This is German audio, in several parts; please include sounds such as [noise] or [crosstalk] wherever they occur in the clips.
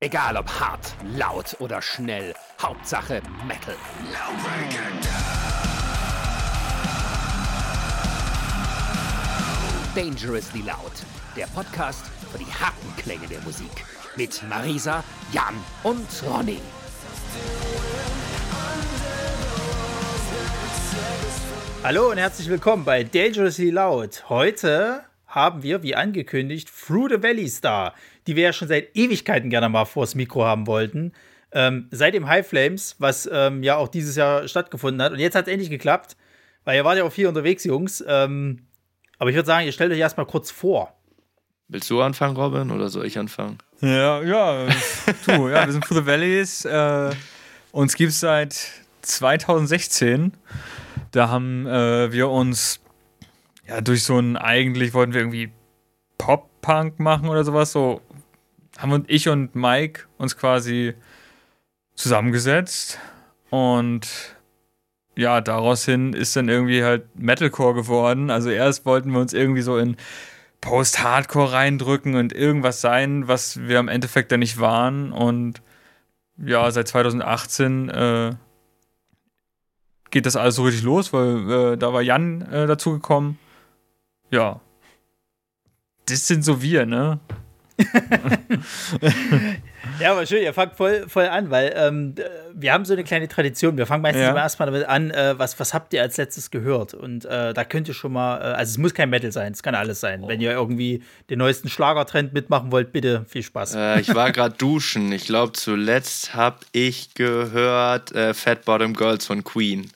Egal ob hart, laut oder schnell, Hauptsache Metal. Dangerously Loud, der Podcast für die harten Klänge der Musik. Mit Marisa, Jan und Ronny. Hallo und herzlich willkommen bei Dangerously Loud. Heute haben wir, wie angekündigt, Through the Valley Star, die wir ja schon seit Ewigkeiten gerne mal vors Mikro haben wollten. Ähm, seit dem High Flames, was ähm, ja auch dieses Jahr stattgefunden hat. Und jetzt hat es endlich geklappt, weil ihr wart ja auch viel unterwegs, Jungs. Ähm, aber ich würde sagen, ihr stellt euch erstmal kurz vor. Willst du anfangen, Robin, oder soll ich anfangen? Ja, ja, [laughs] du, ja, wir sind Through the Valleys. Äh, uns gibt es seit 2016. Da haben äh, wir uns ja durch so ein, eigentlich wollten wir irgendwie Pop-Punk machen oder sowas, so haben und ich und Mike uns quasi zusammengesetzt und ja, daraus hin ist dann irgendwie halt Metalcore geworden. Also erst wollten wir uns irgendwie so in Post-Hardcore reindrücken und irgendwas sein, was wir am Endeffekt dann nicht waren. Und ja, seit 2018 äh, geht das alles so richtig los, weil äh, da war Jan äh, dazugekommen. Ja. Das sind so wir, ne? [laughs] ja, aber schön, ihr fangt voll, voll an, weil ähm, wir haben so eine kleine Tradition. Wir fangen meistens ja. immer erstmal damit an, äh, was, was habt ihr als letztes gehört? Und äh, da könnt ihr schon mal, äh, also es muss kein Metal sein, es kann alles sein. Oh. Wenn ihr irgendwie den neuesten Schlagertrend mitmachen wollt, bitte viel Spaß. Äh, ich war [laughs] gerade duschen. Ich glaube, zuletzt habe ich gehört äh, Fat Bottom Girls von Queen.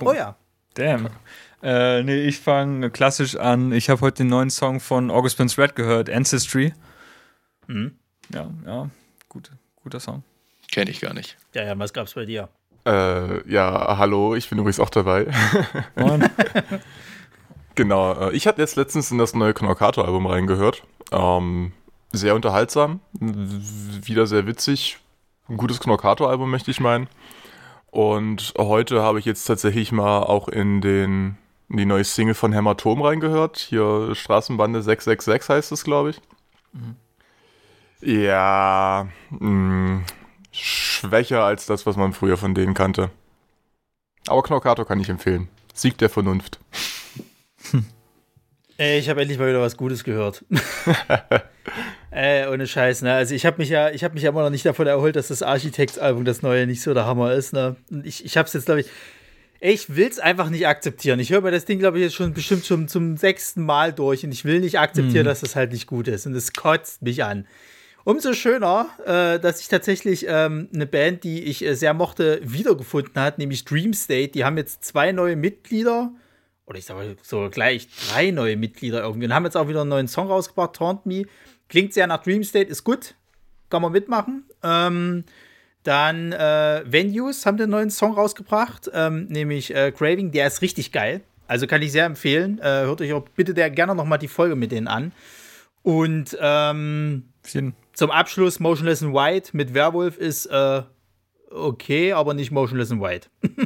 Oh, oh ja. Damn. Äh, nee, ich fange klassisch an. Ich habe heute den neuen Song von August Prince Red gehört, Ancestry. Mhm. Ja, ja, gut, guter Song. Kenne ich gar nicht. Ja, ja, was gab's bei dir? Äh, ja, hallo, ich bin übrigens auch dabei. [laughs] genau, äh, ich hatte jetzt letztens in das neue Knorkato-Album reingehört. Ähm, sehr unterhaltsam, wieder sehr witzig. Ein gutes Knorkato-Album, möchte ich meinen. Und heute habe ich jetzt tatsächlich mal auch in den in die neue Single von Hämatom reingehört. Hier Straßenbande 666 heißt es, glaube ich. Mhm. Ja, mh, mm, schwächer als das, was man früher von denen kannte. Aber Knockato kann ich empfehlen. Sieg der Vernunft. [laughs] Ey, ich habe endlich mal wieder was Gutes gehört. [laughs] Ey, ohne Scheiß, ne? Also ich habe mich ja, ich habe mich ja immer noch nicht davon erholt, dass das Architects-Album das neue nicht so der Hammer ist, ne? Und ich, ich habe es jetzt, glaube ich, ich will es einfach nicht akzeptieren. Ich höre mir das Ding, glaube ich, jetzt schon bestimmt schon zum sechsten Mal durch und ich will nicht akzeptieren, mhm. dass das halt nicht gut ist. Und es kotzt mich an. Umso schöner, äh, dass ich tatsächlich ähm, eine Band, die ich äh, sehr mochte, wiedergefunden hat, nämlich Dream State. Die haben jetzt zwei neue Mitglieder. Oder ich sage so gleich drei neue Mitglieder irgendwie. Und haben jetzt auch wieder einen neuen Song rausgebracht, Taunt Me. Klingt sehr nach Dream State, ist gut. Kann man mitmachen. Ähm, dann äh, Venues haben den neuen Song rausgebracht, ähm, nämlich äh, Craving. Der ist richtig geil. Also kann ich sehr empfehlen. Äh, hört euch auch bitte der, gerne noch mal die Folge mit denen an. Und ähm, zum Abschluss Motionless in White mit Werwolf ist äh, okay, aber nicht Motionless in White. [laughs]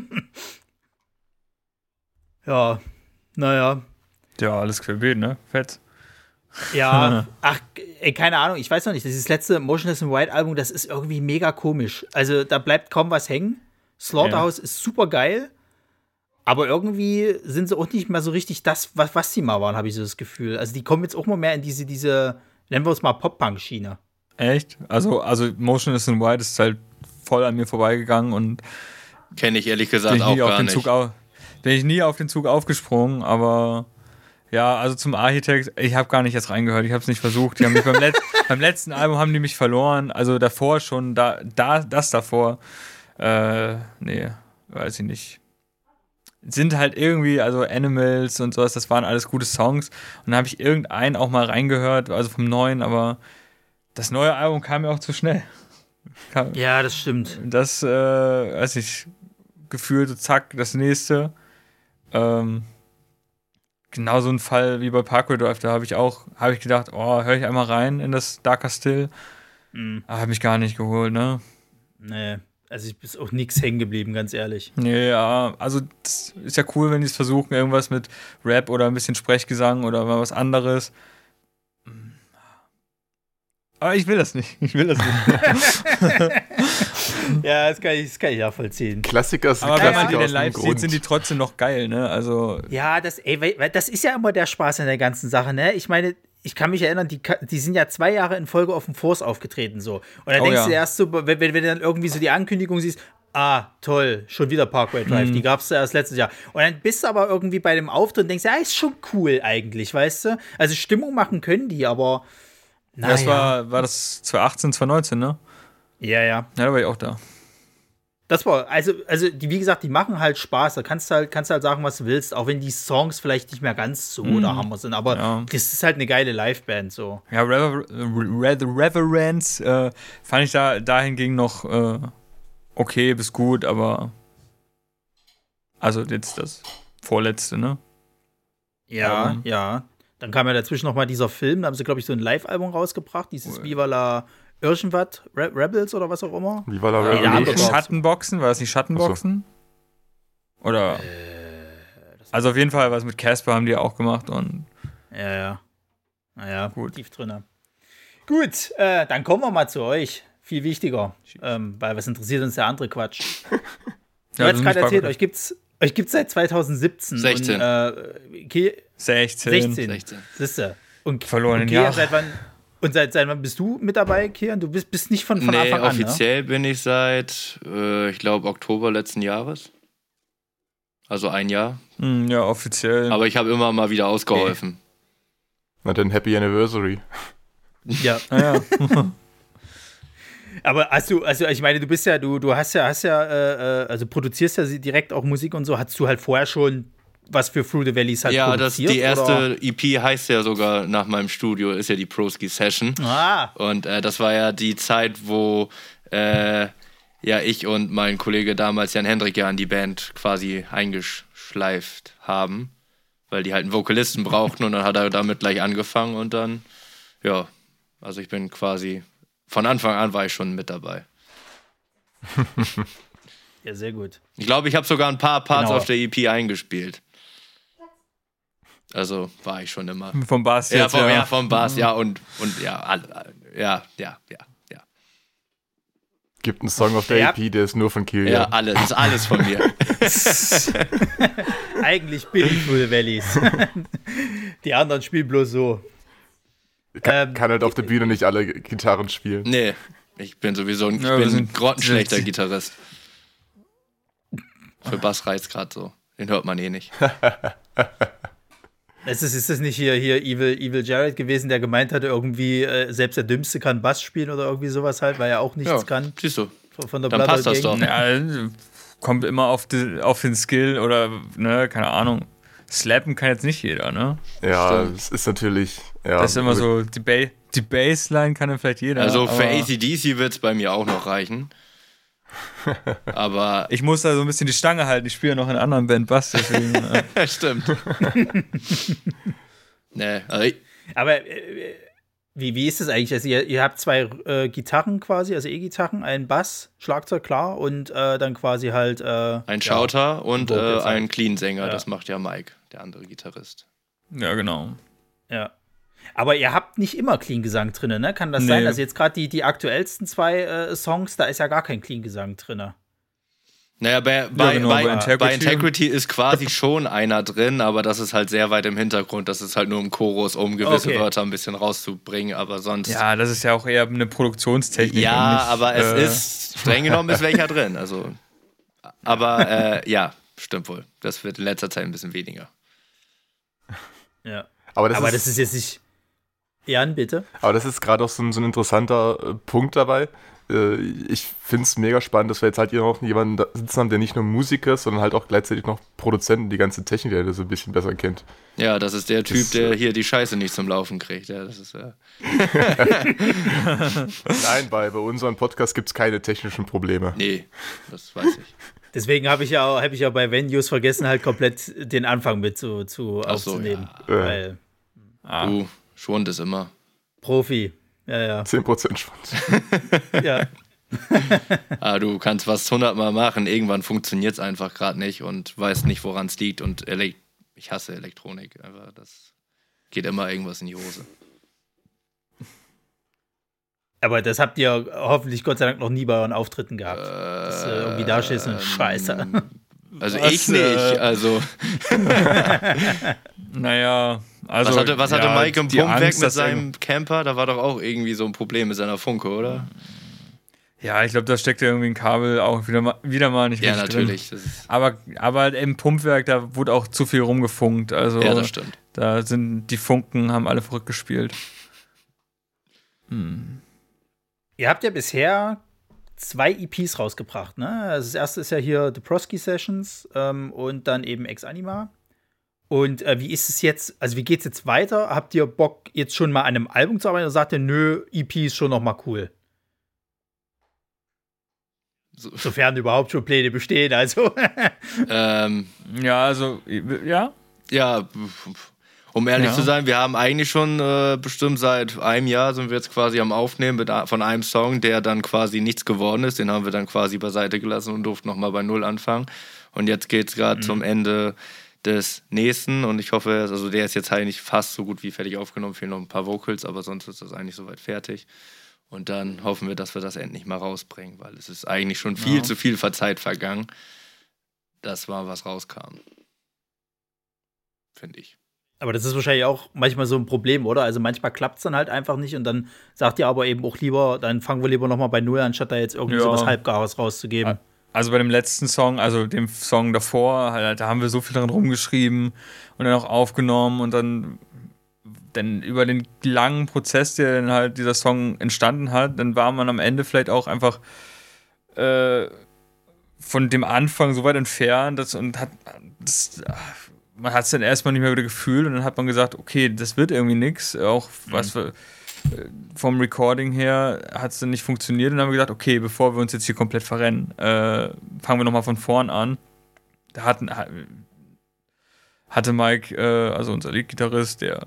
ja, naja. Ja, alles querbeet, ne? Fett. Ja, [laughs] ach, ey, keine Ahnung, ich weiß noch nicht. Das letzte Motionless in White Album, das ist irgendwie mega komisch. Also da bleibt kaum was hängen. Slaughterhouse ja. ist super geil, aber irgendwie sind sie auch nicht mehr so richtig das, was, was sie mal waren, habe ich so das Gefühl. Also die kommen jetzt auch mal mehr in diese, diese nennen wir es mal Pop-Punk-Schiene. Echt? Also, also Motionless in White ist halt voll an mir vorbeigegangen und kenne ich ehrlich gesagt auch gar nicht. Zug, bin ich nie auf den Zug aufgesprungen, aber ja, also zum Architekt, ich habe gar nicht jetzt reingehört, ich habe es nicht versucht. Die haben mich beim, Let [laughs] beim, letzten Album haben die mich verloren, also davor schon, da, da das davor, äh, nee, weiß ich nicht. Sind halt irgendwie, also Animals und sowas, das waren alles gute Songs. Und dann habe ich irgendeinen auch mal reingehört, also vom neuen, aber das neue Album kam mir auch zu schnell. Kam, ja, das stimmt. Das, äh, weiß ich, gefühlt, so zack, das nächste. Ähm, genau so ein Fall wie bei Parkway Drive, da habe ich auch, habe ich gedacht, oh, höre ich einmal rein in das Darker Still. Mhm. Habe mich gar nicht geholt, ne? Nee, also ich bin auch nichts hängen geblieben, ganz ehrlich. Nee, ja, also das ist ja cool, wenn die es versuchen, irgendwas mit Rap oder ein bisschen Sprechgesang oder mal was anderes. Aber ich will das nicht. [laughs] Ich will das nicht. [laughs] [laughs] Ja, das kann ich, das kann ich nachvollziehen. Klassiker sind Aber wenn man die denn live sieht, Grund. sind die trotzdem noch geil, ne? Also, Ja, das, ey, das ist ja immer der Spaß an der ganzen Sache, ne? Ich meine, ich kann mich erinnern, die, die sind ja zwei Jahre in Folge auf dem Force aufgetreten, so. Und dann Oh denkst ja. du erst so, wenn, wenn, wenn du dann irgendwie so die Ankündigung siehst, ah, toll, schon wieder Parkway Drive, Mhm. die gab's ja erst letztes Jahr. Und dann bist du aber irgendwie bei dem Auftritt und denkst, ja, ist schon cool eigentlich, weißt du? Also Stimmung machen können die, aber. Naja. das war, war das 2018, 2019, ne? Ja, ja. Ja, da war ich auch da. Das war, also, also die, wie gesagt, die machen halt Spaß. Da kannst du halt, kannst du halt sagen, was du willst, auch wenn die Songs vielleicht nicht mehr ganz so der Hammer sind. Aber Ja. das ist halt eine geile Liveband so. Ja, Rever Re The Reverence äh, fand ich da dahingegen noch äh, okay bis gut, aber also jetzt das vorletzte, ne? Ja, Ähm. ja. Dann kam ja dazwischen noch mal dieser Film, da haben sie, glaube ich, so ein Live-Album rausgebracht, dieses Viva la Irschenwatt, Re Rebels oder was auch immer. Wie war da Revolution? aber- Schattenboxen, war das nicht Schattenboxen? Oder? also auf jeden Fall was mit Casper haben die auch gemacht und Ja, ja. Naja, Gut. tief drinne. Gut, äh, dann kommen wir mal zu euch. Viel wichtiger, ähm, weil was interessiert uns der andere Quatsch? [laughs] Ja, hast das ist gerade erzählt, euch gibt's, euch gibt's seit 2017. 16. Und, äh, okay, 16. 16. 16. Siehste. Und Verlorenen Jahre. seit wann und seit, seit wann bist du mit dabei, Kian? Du bist, bist nicht von, von nee, Anfang an, ne? offiziell bin ich seit, äh, ich glaube, Oktober letzten Jahres. Also ein Jahr. Hm, ja, offiziell. Aber ich habe immer mal wieder ausgeholfen. Na dann Happy Anniversary. ne? Ja. ah, ja. [laughs] Aber hast du, also ich meine, du bist ja, du, du hast ja, hast ja, äh, äh, also produzierst ja sie direkt auch Musik und so. Hast du halt vorher schon was für Through the Valleys halt Ja, das, produziert? die erste Oder? EP heißt ja sogar nach meinem Studio, ist ja die Proski Session. Ah, Und äh, das war ja die Zeit, wo äh, ja ich und mein Kollege damals Jan Hendrik ja an die Band quasi eingeschleift haben, weil die halt einen Vokalisten brauchten und dann hat er damit gleich angefangen und dann, ja, also ich bin quasi, von Anfang an war ich schon mit dabei. [laughs] ja, sehr gut. Ich glaube, ich habe sogar ein paar Parts Genau. auf der EP eingespielt. Also war ich schon immer. Vom Bass Ja, jetzt, vom, ja. ja, vom Bass, ja, und, und ja, alle, ja, ja, ja, ja. Gibt einen Song auf der Ja. EP, der ist nur von Ja, Kilian. alles, das ist alles von mir. [laughs] Eigentlich bin ich the Valleys. [laughs] die anderen spielen bloß so. Kann, ähm, kann halt auf der Bühne nicht alle Gitarren spielen. Nee, ich bin sowieso ein, ich Ja, bin ein grottenschlechter Gitarrist. Für Bass reizt gerade so. Den hört man eh nicht. [laughs] Ist es, ist es nicht hier, hier Evil, Evil Jared gewesen, der gemeint hatte, irgendwie äh, selbst der Dümmste kann Bass spielen oder irgendwie sowas halt, weil er auch nichts Ja, kann siehst du. von- von der Dann passt das doch. Ja, kommt immer auf, die, auf den Skill oder, ne, keine Ahnung. Slappen kann jetzt nicht jeder, ne? Ja, Stimmt. es ist natürlich. Ja, Das ist immer so, die, ba die Bassline kann dann vielleicht jeder. Also für ACDC wird es bei mir auch noch reichen. Aber [laughs] Ich muss da so ein bisschen die Stange halten. Ich spiele ja noch in einer anderen Band Bass, deswegen. [laughs] äh, stimmt. [laughs] nee, also ich, Aber äh, wie, wie ist das eigentlich? Also ihr, ihr habt zwei äh, Gitarren quasi, also E-Gitarren, einen Bass, Schlagzeug klar und äh, dann quasi halt äh, ein Schauter und äh, ein Clean-Sänger, Ja. das macht ja Mike, der andere Gitarrist. ja, genau. Ja. Aber ihr habt nicht immer Clean-Gesang drin, ne? Kann das Nee. sein? Also jetzt gerade die, die aktuellsten zwei äh, Songs, da ist ja gar kein Clean-Gesang drin. Naja, bei, bei, genau, bei, bei bei, Integrity. Integrity. ist quasi schon einer drin, aber das ist halt sehr weit im Hintergrund. Das ist halt nur im Chorus, um gewisse Okay. Wörter ein bisschen rauszubringen, aber sonst. Ja, das ist ja auch eher eine Produktionstechnik. Ja, nicht, aber es äh, ist, streng genommen ist welcher drin. Also, aber äh, ja, stimmt wohl. Das wird in letzter Zeit ein bisschen weniger. Ja. aber das Aber ist, das ist jetzt nicht. Jan, bitte? Aber das ist gerade auch so ein, so ein interessanter äh, Punkt dabei. Äh, ich finde es mega spannend, dass wir jetzt halt hier noch jemanden da sitzen haben, der nicht nur Musiker ist, sondern halt auch gleichzeitig noch Produzenten, die ganze Technik, der das so ein bisschen besser kennt. Ja, das ist der Typ, Das, der äh, hier die Scheiße nicht zum Laufen kriegt. Ja, das ist, äh, [laughs] Nein, bei, bei unserem Podcast gibt es keine technischen Probleme. nee, das weiß ich. Deswegen habe ich ja auch, habe ich ja bei Venues vergessen, halt komplett den Anfang mit zu, zu Ach so, aufzunehmen. ja. Weil ah, Du, schon das immer. Profi. Ja, ja. 10% Schwanz. [laughs] ja. [laughs] Ah, du kannst was hundertmal machen, irgendwann funktioniert es einfach gerade nicht und weißt nicht, woran es liegt. Und Elek ich hasse Elektronik. Einfach, das geht immer irgendwas in die Hose. Aber das habt ihr hoffentlich Gott sei Dank noch nie bei euren Auftritten gehabt. dass äh, irgendwie da stehst und Scheiße. Also Was, ich nicht. äh, Also, [laughs] Naja, also. was hatte, was hatte ja, Mike im Pumpwerk Angst, mit seinem Camper? Da war doch auch irgendwie so ein Problem mit seiner Funke, oder? Ja, ich glaube, da steckt ja irgendwie ein Kabel auch wieder mal, wieder mal nicht Ja, richtig natürlich. Drin. Das ist, Aber, aber im Pumpwerk, da wurde auch zu viel rumgefunkt. Also ja, das stimmt. da sind die Funken, haben alle verrückt gespielt. Ihr habt ja bisher zwei EPs rausgebracht, ne? Also das erste ist ja hier The Prosky Sessions ähm, und dann eben Ex Anima. Und äh, wie ist es jetzt, also wie geht's jetzt weiter? Habt ihr Bock, jetzt schon mal an einem Album zu arbeiten oder sagt ihr, nö, EP ist schon noch mal cool? So. Sofern überhaupt schon Pläne bestehen, also. [laughs] Ähm, Ja, also, ja. ja, um ehrlich Ja. zu sein, wir haben eigentlich schon äh, bestimmt seit einem Jahr sind wir jetzt quasi am Aufnehmen mit, von einem Song, der dann quasi nichts geworden ist. Den haben wir dann quasi beiseite gelassen und durften nochmal bei Null anfangen. Und jetzt geht es gerade zum Ende des nächsten und ich hoffe, also der ist jetzt eigentlich fast so gut wie fertig aufgenommen, fehlen noch ein paar Vocals, aber sonst ist das eigentlich soweit fertig. Und dann hoffen wir, dass wir das endlich mal rausbringen, weil es ist eigentlich schon viel Ja. zu viel Zeit vergangen, dass mal was rauskam. Finde ich. Aber das ist wahrscheinlich auch manchmal so ein Problem, oder? Also manchmal klappt es dann halt einfach nicht und dann sagt ihr aber eben auch lieber, dann fangen wir lieber noch mal bei Null, anstatt da jetzt irgendwie Ja. so was Halbgares rauszugeben. Also bei dem letzten Song, also dem Song davor, halt, da haben wir so viel dran rumgeschrieben und dann auch aufgenommen und dann, dann über den langen Prozess, der dann halt dieser Song entstanden hat, dann war man am Ende vielleicht auch einfach äh, von dem Anfang so weit entfernt dass, und hat das, man hat es dann erstmal nicht mehr wieder gefühlt und dann hat man gesagt, okay, das wird irgendwie nichts, auch was wir vom Recording her hat es dann nicht funktioniert und dann haben wir gesagt, okay, bevor wir uns jetzt hier komplett verrennen, äh, fangen wir nochmal von vorn an. Da hatten, ha- hatte Mike, äh, also unser Leadgitarrist, der,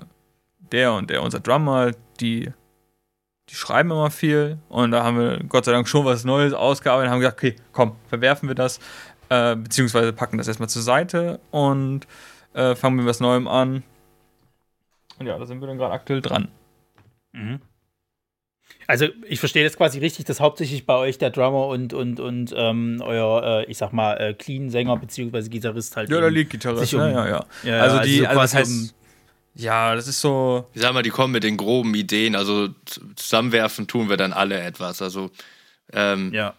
der und der, unser Drummer, die, die schreiben immer viel und da haben wir Gott sei Dank schon was Neues ausgearbeitet und haben gesagt, okay, komm, verwerfen wir das, äh, beziehungsweise packen das erstmal zur Seite und äh, fangen mit was Neuem an. Und ja, da sind wir dann gerade aktuell dran. Mhm. Also ich verstehe das quasi richtig, dass hauptsächlich bei euch der Drummer und, und, und ähm, euer, äh, ich sag mal, äh, Clean-Sänger bzw. Gitarrist halt. Ja, der Lead-Gitarrist, sich um- ja, ja, ja. Ja, also also die, so also das quasi heißt, ja, das ist so, Ich sag mal, die kommen mit den groben Ideen, also zusammenwerfen tun wir dann alle etwas. Also, ähm, ja.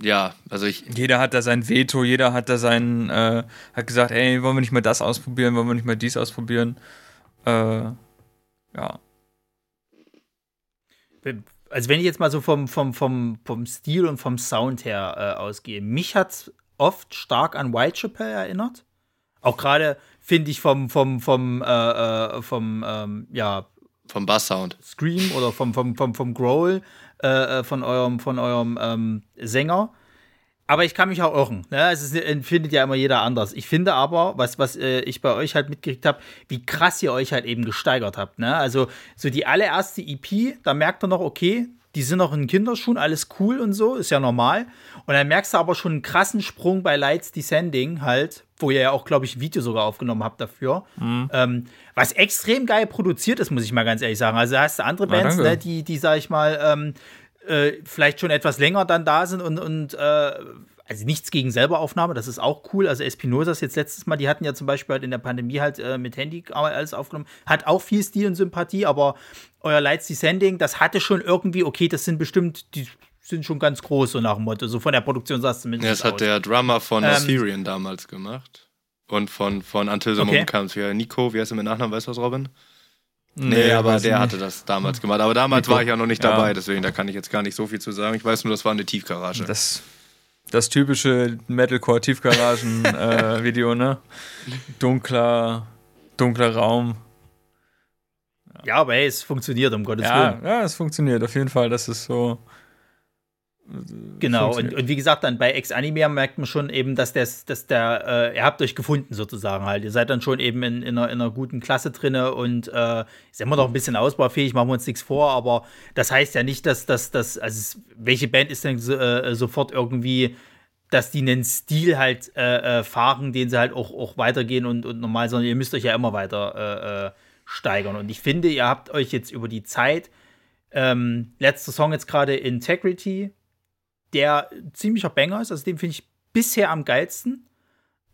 Ja. also ich, jeder hat da sein Veto, jeder hat da sein, äh, hat gesagt, ey, wollen wir nicht mal das ausprobieren, wollen wir nicht mal dies ausprobieren. Äh, ja. Also wenn ich jetzt mal so vom, vom, vom, vom Stil und vom Sound her äh, ausgehe, mich hat oft stark an White Chapelle erinnert. Auch gerade finde ich vom, vom, vom, äh, äh, vom, ähm, ja, vom Basssound. Scream oder vom, vom, vom, vom Growl äh, äh, von eurem, von eurem ähm, Sänger. Aber ich kann mich auch irren. Ne? Es ist, empfindet ja immer jeder anders. Ich finde aber, was, was äh, ich bei euch halt mitgekriegt habe, wie krass ihr euch halt eben gesteigert habt. Ne? Also so die allererste EP, da merkt ihr noch, okay, die sind noch in Kinderschuhen, alles cool und so, ist ja normal. Und dann merkst du aber schon einen krassen Sprung bei Lights Descending halt, wo ihr ja auch, glaube ich, ein Video sogar aufgenommen habt dafür. Ähm, was extrem geil produziert ist, muss ich mal ganz ehrlich sagen. Also hast du andere Bands, ne, die, die, sag ich mal, ähm, äh, vielleicht schon etwas länger dann da sind und, und äh, also nichts gegen Selberaufnahme, das ist auch cool. Also Espinosas jetzt letztes Mal, die hatten ja zum Beispiel halt in der Pandemie halt äh, mit Handy alles aufgenommen, hat auch viel Stil und Sympathie, aber euer Lights Descending, das hatte schon irgendwie, okay, das sind bestimmt, die sind schon ganz groß, so nach dem Motto, so von der Produktion sah es Ja, zumindest das hat aus. der Drummer von Ähm, Assyrian damals gemacht. Und von, von Until the Okay. Moment. Ja, Nico, wie heißt er mit Nachnamen, weißt du was, Robin? Nee, Nee, aber der nicht. hatte das damals gemacht. Aber damals Nico. war ich ja noch nicht Ja. dabei, deswegen da kann ich jetzt gar nicht so viel zu sagen. Ich weiß nur, das war eine Tiefgarage. Das, das typische Metalcore-Tiefgaragen-Video, [laughs] ne? Dunkler, dunkler Raum. Ja, aber hey, es funktioniert, um Gottes Ja, Willen. ja, es funktioniert auf jeden Fall. Das ist so. Genau, und, und wie gesagt, dann bei Ex-Anime merkt man schon eben, dass, das, dass der, äh, ihr habt euch gefunden sozusagen halt. Ihr seid dann schon eben in, in, einer, in einer guten Klasse drinne und äh, ist immer noch ein bisschen ausbaufähig, machen wir uns nichts vor, aber das heißt ja nicht, dass das, dass, also welche Band ist denn so, äh, sofort irgendwie, dass die einen Stil halt äh, äh, fahren, den sie halt auch, auch weitergehen und, und normal, sondern ihr müsst euch ja immer weiter äh, steigern. Und ich finde, ihr habt euch jetzt über die Zeit Ähm, letzter Song jetzt gerade Integrity, der ziemlicher Banger ist, also den finde ich bisher am geilsten.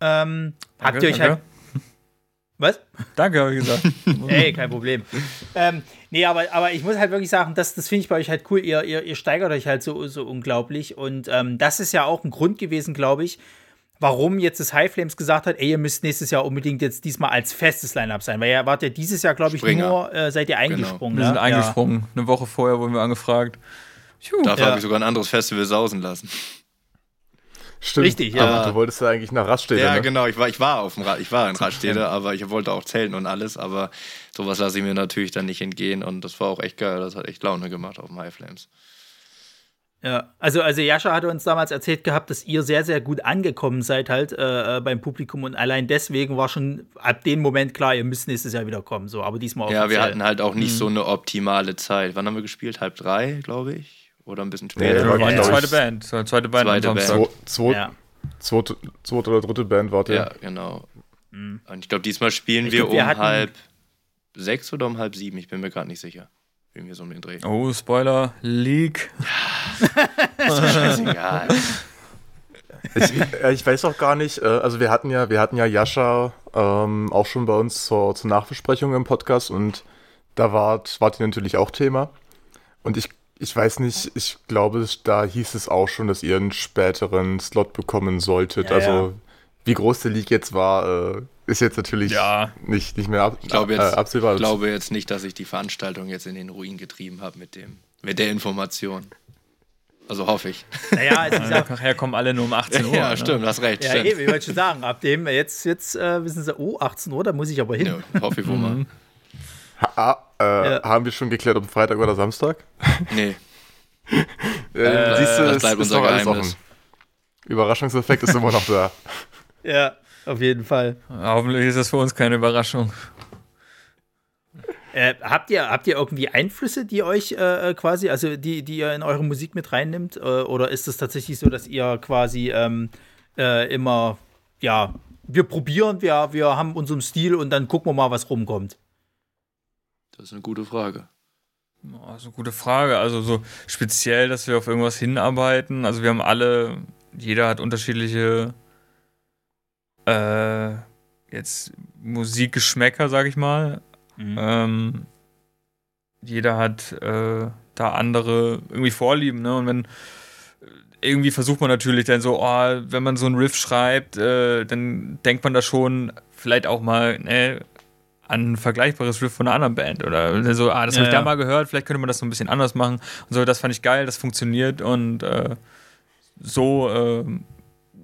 Ähm, habt ihr euch danke. halt. Was? Danke, habe ich gesagt. [laughs] Ey, kein Problem. ähm, nee, aber, aber ich muss halt wirklich sagen, das, das finde ich bei euch halt cool. Ihr, ihr, ihr steigert euch halt so, so unglaublich. Und ähm, das ist ja auch ein Grund gewesen, glaube ich, warum jetzt das High Flames gesagt hat, ey, ihr müsst nächstes Jahr unbedingt jetzt diesmal als festes Line-Up sein. Weil ihr wart ja dieses Jahr, glaube ich, Springer. nur, äh, seid ihr eingesprungen. Wir sind ne? eingesprungen. Eine Woche vorher wurden wir angefragt. Puh. Dafür Ja. habe ich sogar ein anderes Festival sausen lassen. Stimmt. Richtig, ja. Aber du wolltest ja eigentlich nach Raststätte, Ja, ne? genau. Ich war, ich war auf dem Rad, ich war in [laughs] Radstädte, aber ich wollte auch zelten und alles. Aber sowas lasse ich mir natürlich dann nicht entgehen. Und das war auch echt geil. Das hat echt Laune gemacht auf dem High Flames. Ja, also, also Jascha hatte uns damals erzählt gehabt, dass ihr sehr, sehr gut angekommen seid halt äh, äh, beim Publikum und allein deswegen war schon ab dem Moment klar, ihr müsst nächstes Jahr wieder kommen. So, aber diesmal Ja, wir hatten halt auch nicht Mhm. so eine optimale Zeit. Wann haben wir gespielt? Halb drei, glaube ich. Oder ein bisschen Nee, später. war, Wir waren die glaub ich, zweite Band. So, Zweite Band Zweite Band. Zwo, zwo, Ja. zweite, zweite oder dritte Band wart ihr. Ja, genau. Und ich glaube, diesmal spielen Ich wir glaub, wir um hatten- halb sechs oder um halb sieben. Ich bin mir gerade nicht sicher. Irgendwie so um den Dreh. Oh, Spoiler, Leak. [laughs] Scheißegal. Ich, äh, ich weiß auch gar nicht, äh, also wir hatten ja, wir hatten ja Jascha ähm, auch schon bei uns zur, zur Nachbesprechung im Podcast und da wart, wart ihr natürlich auch Thema. Und ich, ich weiß nicht, ich glaube, da hieß es auch schon, dass ihr einen späteren Slot bekommen solltet. Ja, also ja. wie groß der League jetzt war, äh, ist jetzt natürlich Ja. nicht, nicht mehr ab, Ich glaube jetzt, äh, absehbar. ich glaube jetzt nicht, dass ich die Veranstaltung jetzt in den Ruin getrieben habe mit dem, mit der Information. Also hoffe ich. Naja, also ich [laughs] sag, Nachher kommen alle nur um 18 Uhr. ja, ne? stimmt, hast recht. ja, stimmt. eben, ich wollte schon sagen, ab dem, jetzt, jetzt äh, wissen sie, oh, 18 Uhr, da muss ich aber hin. Ja, hoffe ich wohl mal. Ha, äh, Ja. Haben wir schon geklärt, ob Freitag oder Samstag? Nee, [laughs] Äh, siehst du, das es bleibt ist unser noch alles offen. Überraschungseffekt ist immer noch da. [laughs] Ja, auf jeden Fall. Hoffentlich ist das für uns keine Überraschung. Äh, habt, ihr, habt ihr irgendwie Einflüsse, die euch äh, äh, quasi, also die, die ihr in eure Musik mit reinnimmt? Äh, oder ist es tatsächlich so, dass ihr quasi ähm, äh, immer, ja, wir probieren, wir, wir haben unseren Stil und dann gucken wir mal, was rumkommt? Das ist eine gute Frage. Also gute Frage. Also so speziell, dass wir auf irgendwas hinarbeiten. Also wir haben alle, jeder hat unterschiedliche äh, jetzt Musikgeschmäcker, sag ich mal. Ähm, jeder hat äh, da andere irgendwie Vorlieben, ne? Und wenn irgendwie versucht man natürlich dann so, oh, wenn man so einen Riff schreibt, äh, dann denkt man da schon vielleicht auch mal ne, an ein vergleichbares Riff von einer anderen Band oder so, ah, das habe ich da ja. mal gehört, vielleicht könnte man das so ein bisschen anders machen und so, das fand ich geil, das funktioniert und äh, so äh,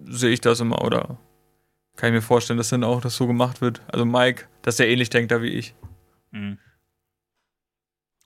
sehe ich das immer oder kann ich mir vorstellen, dass dann auch das so gemacht wird. Also Mike, dass er ähnlich denkt da wie ich.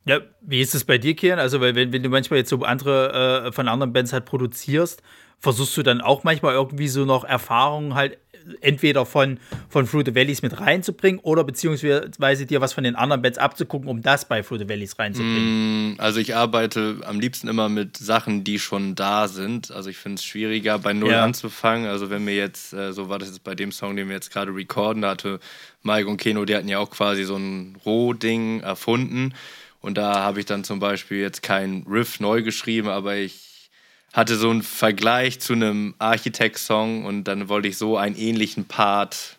Ja, wie ist es bei dir, Kian? Also, weil wenn, wenn du manchmal jetzt so andere äh, von anderen Bands halt produzierst, versuchst du dann auch manchmal irgendwie so noch Erfahrungen halt entweder von, von Fruit the Valleys mit reinzubringen oder beziehungsweise dir was von den anderen Bands abzugucken, um das bei Fruit the Valleys reinzubringen. Mm, Also ich arbeite am liebsten immer mit Sachen, die schon da sind. Also ich finde es schwieriger, bei Null Ja. anzufangen. Also wenn wir jetzt, äh, so war das jetzt bei dem Song, den wir jetzt gerade recorden, da hatte Mike und Keno, die hatten ja auch quasi so ein Roh-Ding erfunden. Und da habe ich dann zum Beispiel jetzt kein Riff neu geschrieben, aber ich hatte so einen Vergleich zu einem Architekt-Song und dann wollte ich so einen ähnlichen Part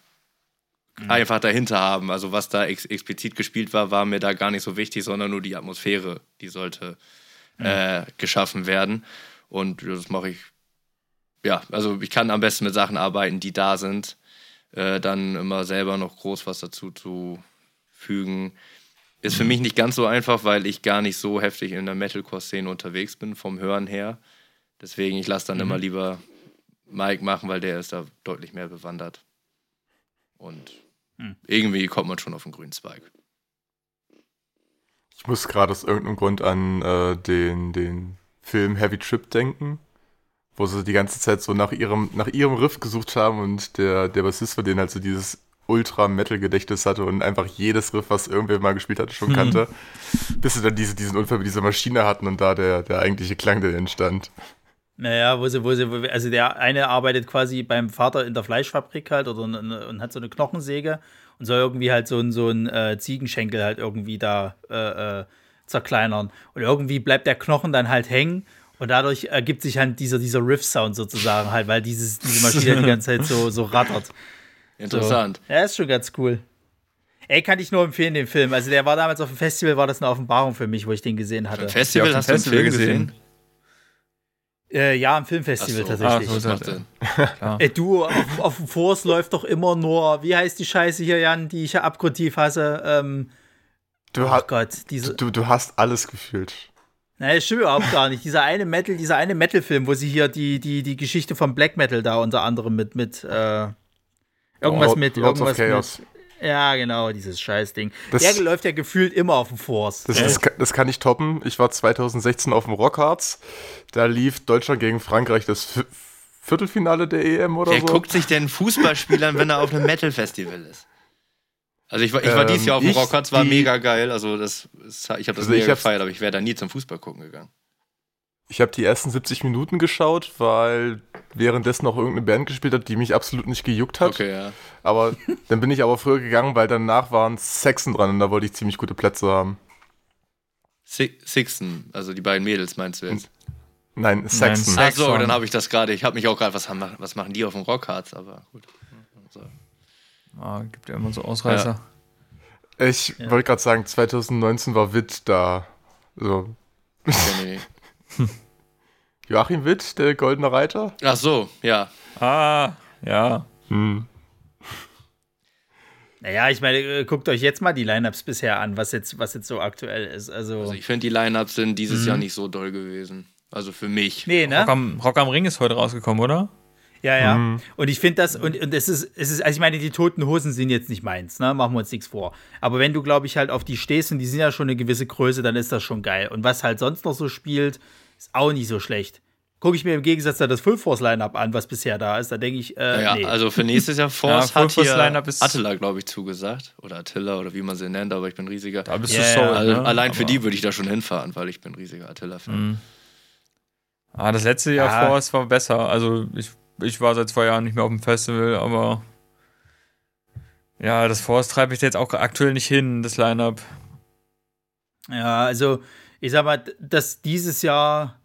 einfach dahinter haben. Also was da ex explizit gespielt war, war mir da gar nicht so wichtig, sondern nur die Atmosphäre, die sollte äh, geschaffen werden. Und das mache ich, ja, also ich kann am besten mit Sachen arbeiten, die da sind. Äh, dann immer selber noch groß was dazu zu fügen. Ist für mich nicht ganz so einfach, weil ich gar nicht so heftig in der Metalcore-Szene unterwegs bin, vom Hören her. Deswegen, ich lasse dann immer lieber Mike machen, weil der ist da deutlich mehr bewandert. Und irgendwie kommt man schon auf den grünen Zweig. Ich muss gerade aus irgendeinem Grund an äh, den, den Film Heavy Trip denken, wo sie die ganze Zeit so nach ihrem, nach ihrem Riff gesucht haben und der, der Bassist von denen halt so dieses Ultra-Metal-Gedächtnis hatte und einfach jedes Riff, was irgendwer mal gespielt hatte, schon kannte. Bis sie dann diese, diesen Unfall mit dieser Maschine hatten und da der, der eigentliche Klang, der entstand. Naja, wo sie, wo sie, wo also der eine arbeitet quasi beim Vater in der Fleischfabrik halt oder und hat so eine Knochensäge und soll irgendwie halt so ein, so ein äh, Ziegenschenkel halt irgendwie da äh, äh, zerkleinern. Und irgendwie bleibt der Knochen dann halt hängen und dadurch ergibt sich halt dieser, dieser Riff-Sound sozusagen halt, weil dieses, diese Maschine die ganze Zeit so, so rattert. [laughs] Interessant. So. Ja, ist schon ganz cool. Ey, kann ich nur empfehlen, den Film. Also der war damals auf dem Festival, war das eine Offenbarung für mich, wo ich den gesehen hatte. Festival Ja, auf hast dem du Festival Film gesehen? gesehen? Äh, ja, am Filmfestival so. tatsächlich. Ah, so. Sinn? Ey, du, auf, auf dem Force läuft doch immer nur, wie heißt die Scheiße hier, Jan, die ich ja abgrundtief hasse? Ähm, Du, oh hast, Gott, diese. du, du hast alles gefühlt. Nein, das stimmt überhaupt gar nicht. Dieser eine Metal, dieser eine Metal-Film, wo sie hier die, die, die Geschichte vom Black Metal da unter anderem mit, mit, äh, irgendwas Lord- mit, Lords of irgendwas Chaos. mit. Ja, genau, dieses Scheißding. Das- Der läuft ja gefühlt immer auf dem Force. Das, das, kann- das kann ich toppen. Ich war 2016 auf dem Rockharz. Da lief Deutschland gegen Frankreich das Vi- Viertelfinale der EM oder Wer so. guckt sich denn Fußballspiel an, wenn er auf einem Metal-Festival ist? Also ich war, ich war Ähm, dieses Jahr auf dem Rockhard, war mega geil. Also das, ich habe das Also mega gefeiert, aber ich wäre da nie zum Fußball gucken gegangen. Ich habe die ersten 70 Minuten geschaut, weil währenddessen auch irgendeine Band gespielt hat, die mich absolut nicht gejuckt hat. Okay, ja. Aber [laughs] dann bin ich aber früher gegangen, weil danach waren Sexen dran und da wollte ich ziemlich gute Plätze haben. Si- Sixten, also die beiden Mädels meinst du jetzt? Nein, Sexen. Nein, Ach so, dann habe ich das gerade. Ich habe mich auch gerade, was, haben- was machen die auf dem Rockharz? Aber gut. So. Ah, gibt ja immer so Ausreißer. Ich wollte gerade sagen, 2019 war Witt da. So. Okay, nee, nee. [laughs] Joachim Witt, der goldene Reiter. Ach so, ja. Ah, ja. Hm. Naja, ich meine, äh, guckt euch jetzt mal die Lineups bisher an, was jetzt, was jetzt so aktuell ist. Also, Also ich finde, die Line-Ups sind dieses Jahr nicht so doll gewesen. Also für mich. nee, ne? Rock, am, Rock am Ring ist heute rausgekommen, oder? Ja, ja. Mhm. Und ich finde das, und, und es ist, es ist, also ich meine, die toten Hosen sind jetzt nicht meins, ne? Machen wir uns nichts vor. Aber wenn du, glaube ich, halt auf die stehst und die sind ja schon eine gewisse Größe, dann ist das schon geil. Und was halt sonst noch so spielt, ist auch nicht so schlecht. Gucke ich mir im Gegensatz da das Full Force Line-Up an, was bisher da ist, da denke ich, äh, Ja, nee. also für nächstes Jahr [laughs] Force Ja, hat Full Force hier Line-Up ist- Attila, glaube ich, zugesagt. Oder Attila oder wie man sie nennt, aber ich bin riesiger. Da bist Ja, du ja. sold, Alle- ne? Allein für Aber- die würde ich da schon hinfahren, weil ich bin riesiger Attila-Fan. Ah, das letzte Jahr Ah. Force war besser. Also ich, ich war seit zwei Jahren nicht mehr auf dem Festival, aber ja, das Force treibe ich jetzt auch aktuell nicht hin, das Line-Up. Ja, also ich sag mal, das dieses Jahr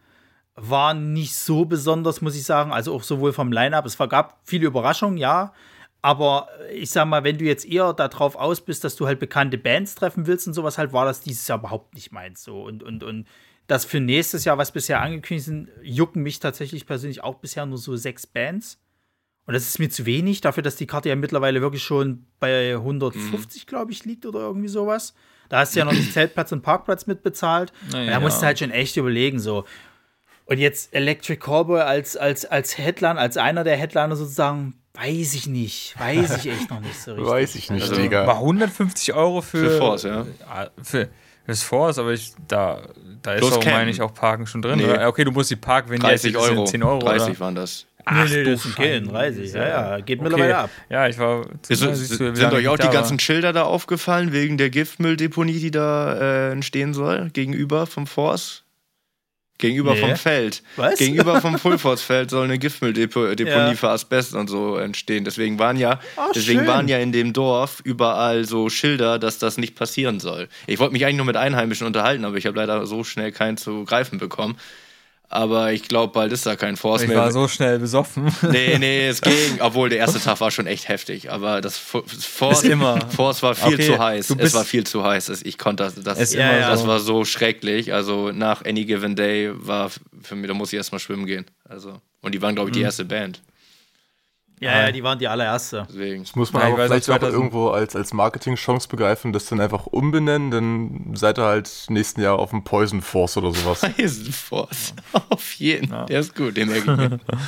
war nicht so besonders, muss ich sagen. Also auch sowohl vom Line-Up, es gab viele Überraschungen, ja. Aber ich sag mal, wenn du jetzt eher darauf aus bist, dass du halt bekannte Bands treffen willst und sowas halt, war das dieses Jahr überhaupt nicht meins. So. Und, und, und das für nächstes Jahr, was bisher angekündigt sind, jucken mich tatsächlich persönlich auch bisher nur so sechs Bands. Und das ist mir zu wenig, dafür, dass die Karte ja mittlerweile wirklich schon bei 150, glaube ich, liegt oder irgendwie sowas. Da hast du ja noch nicht [clears throat] Zeltplatz und Parkplatz mitbezahlt. Naja. Da musst du halt schon echt überlegen, so. Und jetzt Electric Cowboy als, als, als Headliner, als einer der Headliner sozusagen, weiß ich nicht. Weiß ich echt noch nicht so richtig. Weiß ich nicht, Also- Digga. War 150 Euro für, Für Force, ja. Für das Force, aber ich, da, da ist auch, meine ich, auch Parken schon drin. Nee. Oder? Okay, du musst die Park-Vignette, 30 das sind Euro. 10 Euro. 30 oder? waren das. Nee, nee, du das sind Killen, 30. Ja, ja, geht Okay. mittlerweile ab. Ja, ich war. Ist, Ja, sind euch auch die ganzen. Schilder da aufgefallen, wegen der Giftmülldeponie, die da äh, entstehen soll, gegenüber vom Force? Gegenüber Nee. vom Feld. Was? Gegenüber vom [laughs] Fulforce-Feld soll eine Giftmülldeponie Ja. für Asbest und so entstehen. Deswegen waren ja, Ach, deswegen schön. waren ja in dem Dorf überall so Schilder, dass das nicht passieren soll. Ich wollte mich eigentlich nur mit Einheimischen unterhalten, aber ich habe leider so schnell keinen zu greifen bekommen. Aber ich glaube, bald ist da kein Force Ich mehr. war so schnell besoffen. [laughs] Nee, nee, es [laughs] ging. Obwohl der erste Tag war schon echt heftig. Aber das Fo- Force, immer. Force war viel Okay, zu heiß. Es war viel zu heiß. Es- Ich konnte das. Das, Ist immer das so. war so schrecklich. Also nach Any Given Day war für mich, da muss ich erstmal schwimmen gehen. Also. Und die waren, glaube ich, Mhm. die erste Band. Ja, ja, die waren die allererste. Deswegen. Das muss man Ja, aber vielleicht auch auch 2000 irgendwo als, als Marketing-Chance begreifen, das dann einfach umbenennen, dann seid ihr halt nächsten Jahr auf dem Poison Force oder sowas. [laughs] Poison Force. [laughs] Auf jeden. Ja. Der ist gut, den merke ich. [laughs]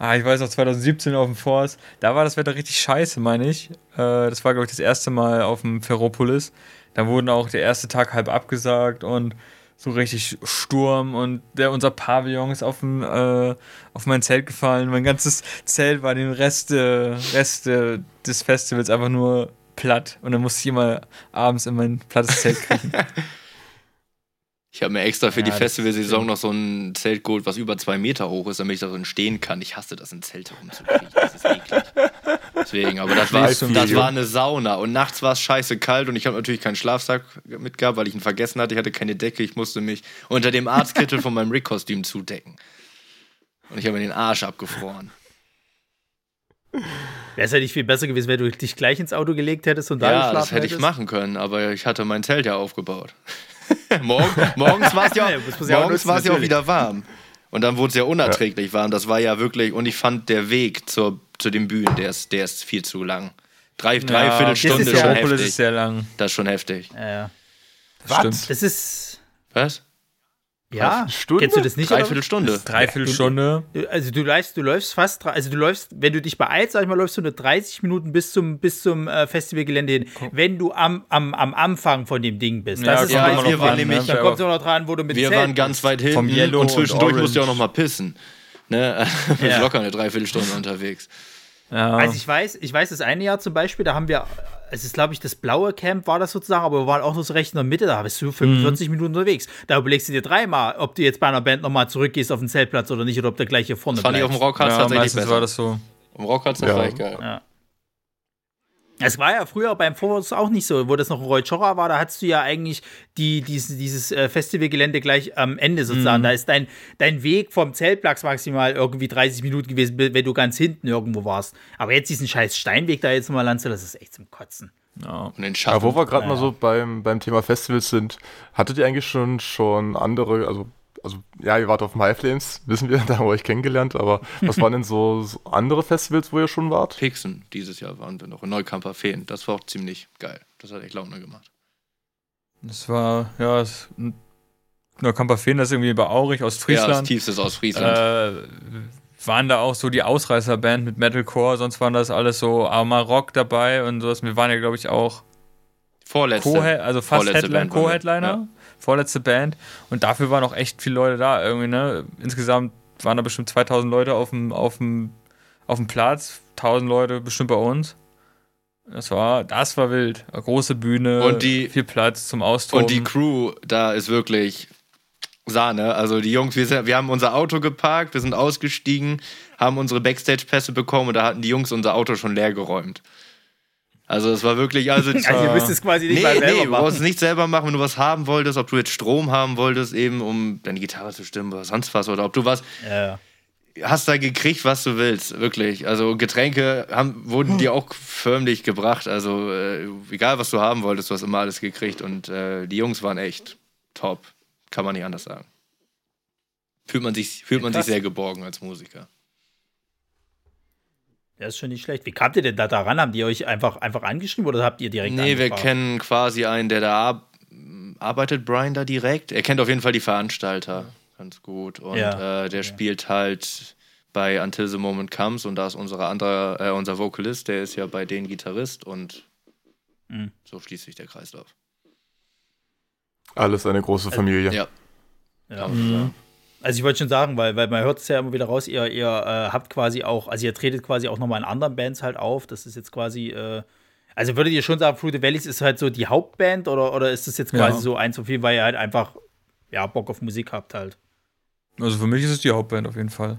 Ah, ich weiß noch, 2017 auf dem Force, da war das Wetter richtig scheiße, meine ich. Äh, das war, glaube ich, das erste Mal auf dem Ferropolis. Da wurden auch der erste Tag halb abgesagt und so richtig Sturm und der, unser Pavillon ist auf, dem, äh, auf mein Zelt gefallen. Mein ganzes Zelt war den Rest, äh, Rest äh, des Festivals einfach nur platt und dann musste ich immer abends in mein plattes Zelt kriegen. [laughs] Ich habe mir extra für Ja, die Festivalsaison noch so ein Zelt geholt, was über zwei Meter hoch ist, damit ich darin stehen kann. Ich hasse das, in Zelte rumzukriegen. Das ist eklig. [laughs] Deswegen, aber das war, das war eine Sauna und nachts war es scheiße kalt und ich habe natürlich keinen Schlafsack mitgehabt, weil ich ihn vergessen hatte. Ich hatte keine Decke, ich musste mich unter dem Arztkittel von meinem Rick-Kostüm zudecken. Und ich habe mir den Arsch abgefroren. Wäre es ja nicht viel besser gewesen, wenn du dich gleich ins Auto gelegt hättest und da Ja, geschlafen das hätte ich hättest? machen können, aber ich hatte mein Zelt ja aufgebaut. [laughs] Morgen, morgens war es ja, [laughs] Ja, das ja morgens nutzen, ja auch wieder warm. Und dann wurde es ja unerträglich warm. Das war ja wirklich, und ich fand der Weg zur, zu den Bühnen, der ist, der ist viel zu lang. Drei, dreiviertel das Stunde ist ja- schon heftig. ist sehr lang. Das ist schon heftig. Ja, ja. Was? Das ist. Was? Ja, Stunde? kennst du das nicht? oder? Dreiviertel Stunde. Dreiviertel Stunde. Du- Also du läufst, du läufst fast, also du läufst, wenn du dich beeilst, sag ich mal, läufst du nur 30 Minuten bis zum, bis zum äh, Festivalgelände hin, wenn du am, am, am Anfang von dem Ding bist. Das Ja, ist ja, wir waren nämlich- dann kommt es noch dran, wo du mit Wir Zelt waren ganz weit hinten Vom Yellow und zwischendurch und musst du ja auch noch mal pissen. Ne? [laughs] Ja. locker eine Dreiviertelstunde unterwegs. Ja. Also ich weiß, ich weiß, das eine Jahr zum Beispiel, da haben wir, es ist glaube ich das blaue Camp war das sozusagen, aber wir waren auch nur so recht in der Mitte, da bist du 45 Minuten unterwegs. Da überlegst du dir dreimal, ob du jetzt bei einer Band nochmal zurückgehst auf den Zeltplatz oder nicht oder ob du gleich hier vorne Das fand ich auf dem Rockharz ja, tatsächlich meistens besser. war das so. Am Rockharz, das Ja. war echt geil. Ja. Es war ja früher beim Vorwärts auch nicht so, wo das noch Roy Chora war, da hattest du ja eigentlich die, dieses, dieses äh, Festivalgelände gleich am Ende sozusagen. Da ist dein, dein Weg vom Zeltplatz maximal irgendwie 30 Minuten gewesen, wenn du ganz hinten irgendwo warst. Aber jetzt diesen scheiß Steinweg da jetzt mal lang zu, das ist echt zum Kotzen. Ja. Und den Ja, wo wir gerade mal so beim, beim Thema Festivals sind, hattet ihr eigentlich schon, schon andere, also, also ja, ihr wart auf dem High Flames, wissen wir, [laughs] da haben wir euch kennengelernt, aber was waren denn so, so andere Festivals, wo ihr schon wart? Pixen dieses Jahr waren wir noch in Neukamper Feen. Das war auch ziemlich geil. Das hat echt Laune gemacht. Das war, ja, es, nur Kamperfeen, das ist irgendwie bei Aurich, Ja, das tiefste aus Friesland. äh, waren da auch so die Ausreißerband mit Metalcore, sonst waren das alles so Amarok dabei und sowas. Wir waren ja, glaube ich, auch Vorletzte. Co also fast Vorletzte Headline. Co-Headliner, Ja. Vorletzte Band. Und dafür waren auch echt viele Leute da irgendwie, ne? Insgesamt waren da bestimmt 2000 Leute auf dem, auf dem, auf dem Platz, 1000 Leute bestimmt bei uns. Das war, das war wild. Eine große Bühne, Und die- viel Platz zum Austoben. Und die Crew da ist wirklich Sahne. Also die Jungs, wir, sind, wir haben unser Auto geparkt, wir sind ausgestiegen, haben unsere Backstage-Pässe bekommen und da hatten die Jungs unser Auto schon leer geräumt. Also es war wirklich, also [laughs] Also ihr müsst es quasi nicht Nee, mal selber nee, du brauchst es machen. nicht selber machen, wenn du was haben wolltest, ob du jetzt Strom haben wolltest, eben um deine Gitarre zu stimmen oder sonst was, oder ob du was Ja. hast da gekriegt, was du willst, wirklich. Also Getränke haben, wurden dir auch förmlich gebracht. Also äh, egal, was du haben wolltest, du hast immer alles gekriegt. Und äh, die Jungs waren echt top. Kann man nicht anders sagen. Fühlt man sich, fühlt man sich sehr geborgen als Musiker. Das ist schon nicht schlecht. Wie kamt ihr denn da daran? Haben die euch einfach, einfach angeschrieben oder habt ihr direkt Nee, wir angefragt? kennen quasi einen, der da ar arbeitet, Brian da direkt. Er kennt auf jeden Fall die Veranstalter ganz gut. Und Ja. äh, der spielt halt bei Until the Moment Comes und da ist unsere andere, äh, unser Vocalist, der ist ja bei denen Gitarrist und Mhm. so schließt sich der Kreislauf. Alles eine große Familie. Ja. Ja. Mhm. Also ich wollte schon sagen, weil, weil man hört es ja immer wieder raus, ihr, ihr äh, habt quasi auch, also ihr tretet quasi auch nochmal in anderen Bands halt auf. Das ist jetzt quasi, äh, also würdet ihr schon sagen, Fruity Valleys ist halt so die Hauptband oder, oder ist das jetzt quasi Ja. so eins von vielen, weil ihr halt einfach, ja, Bock auf Musik habt halt. Also für mich ist es die Hauptband auf jeden Fall.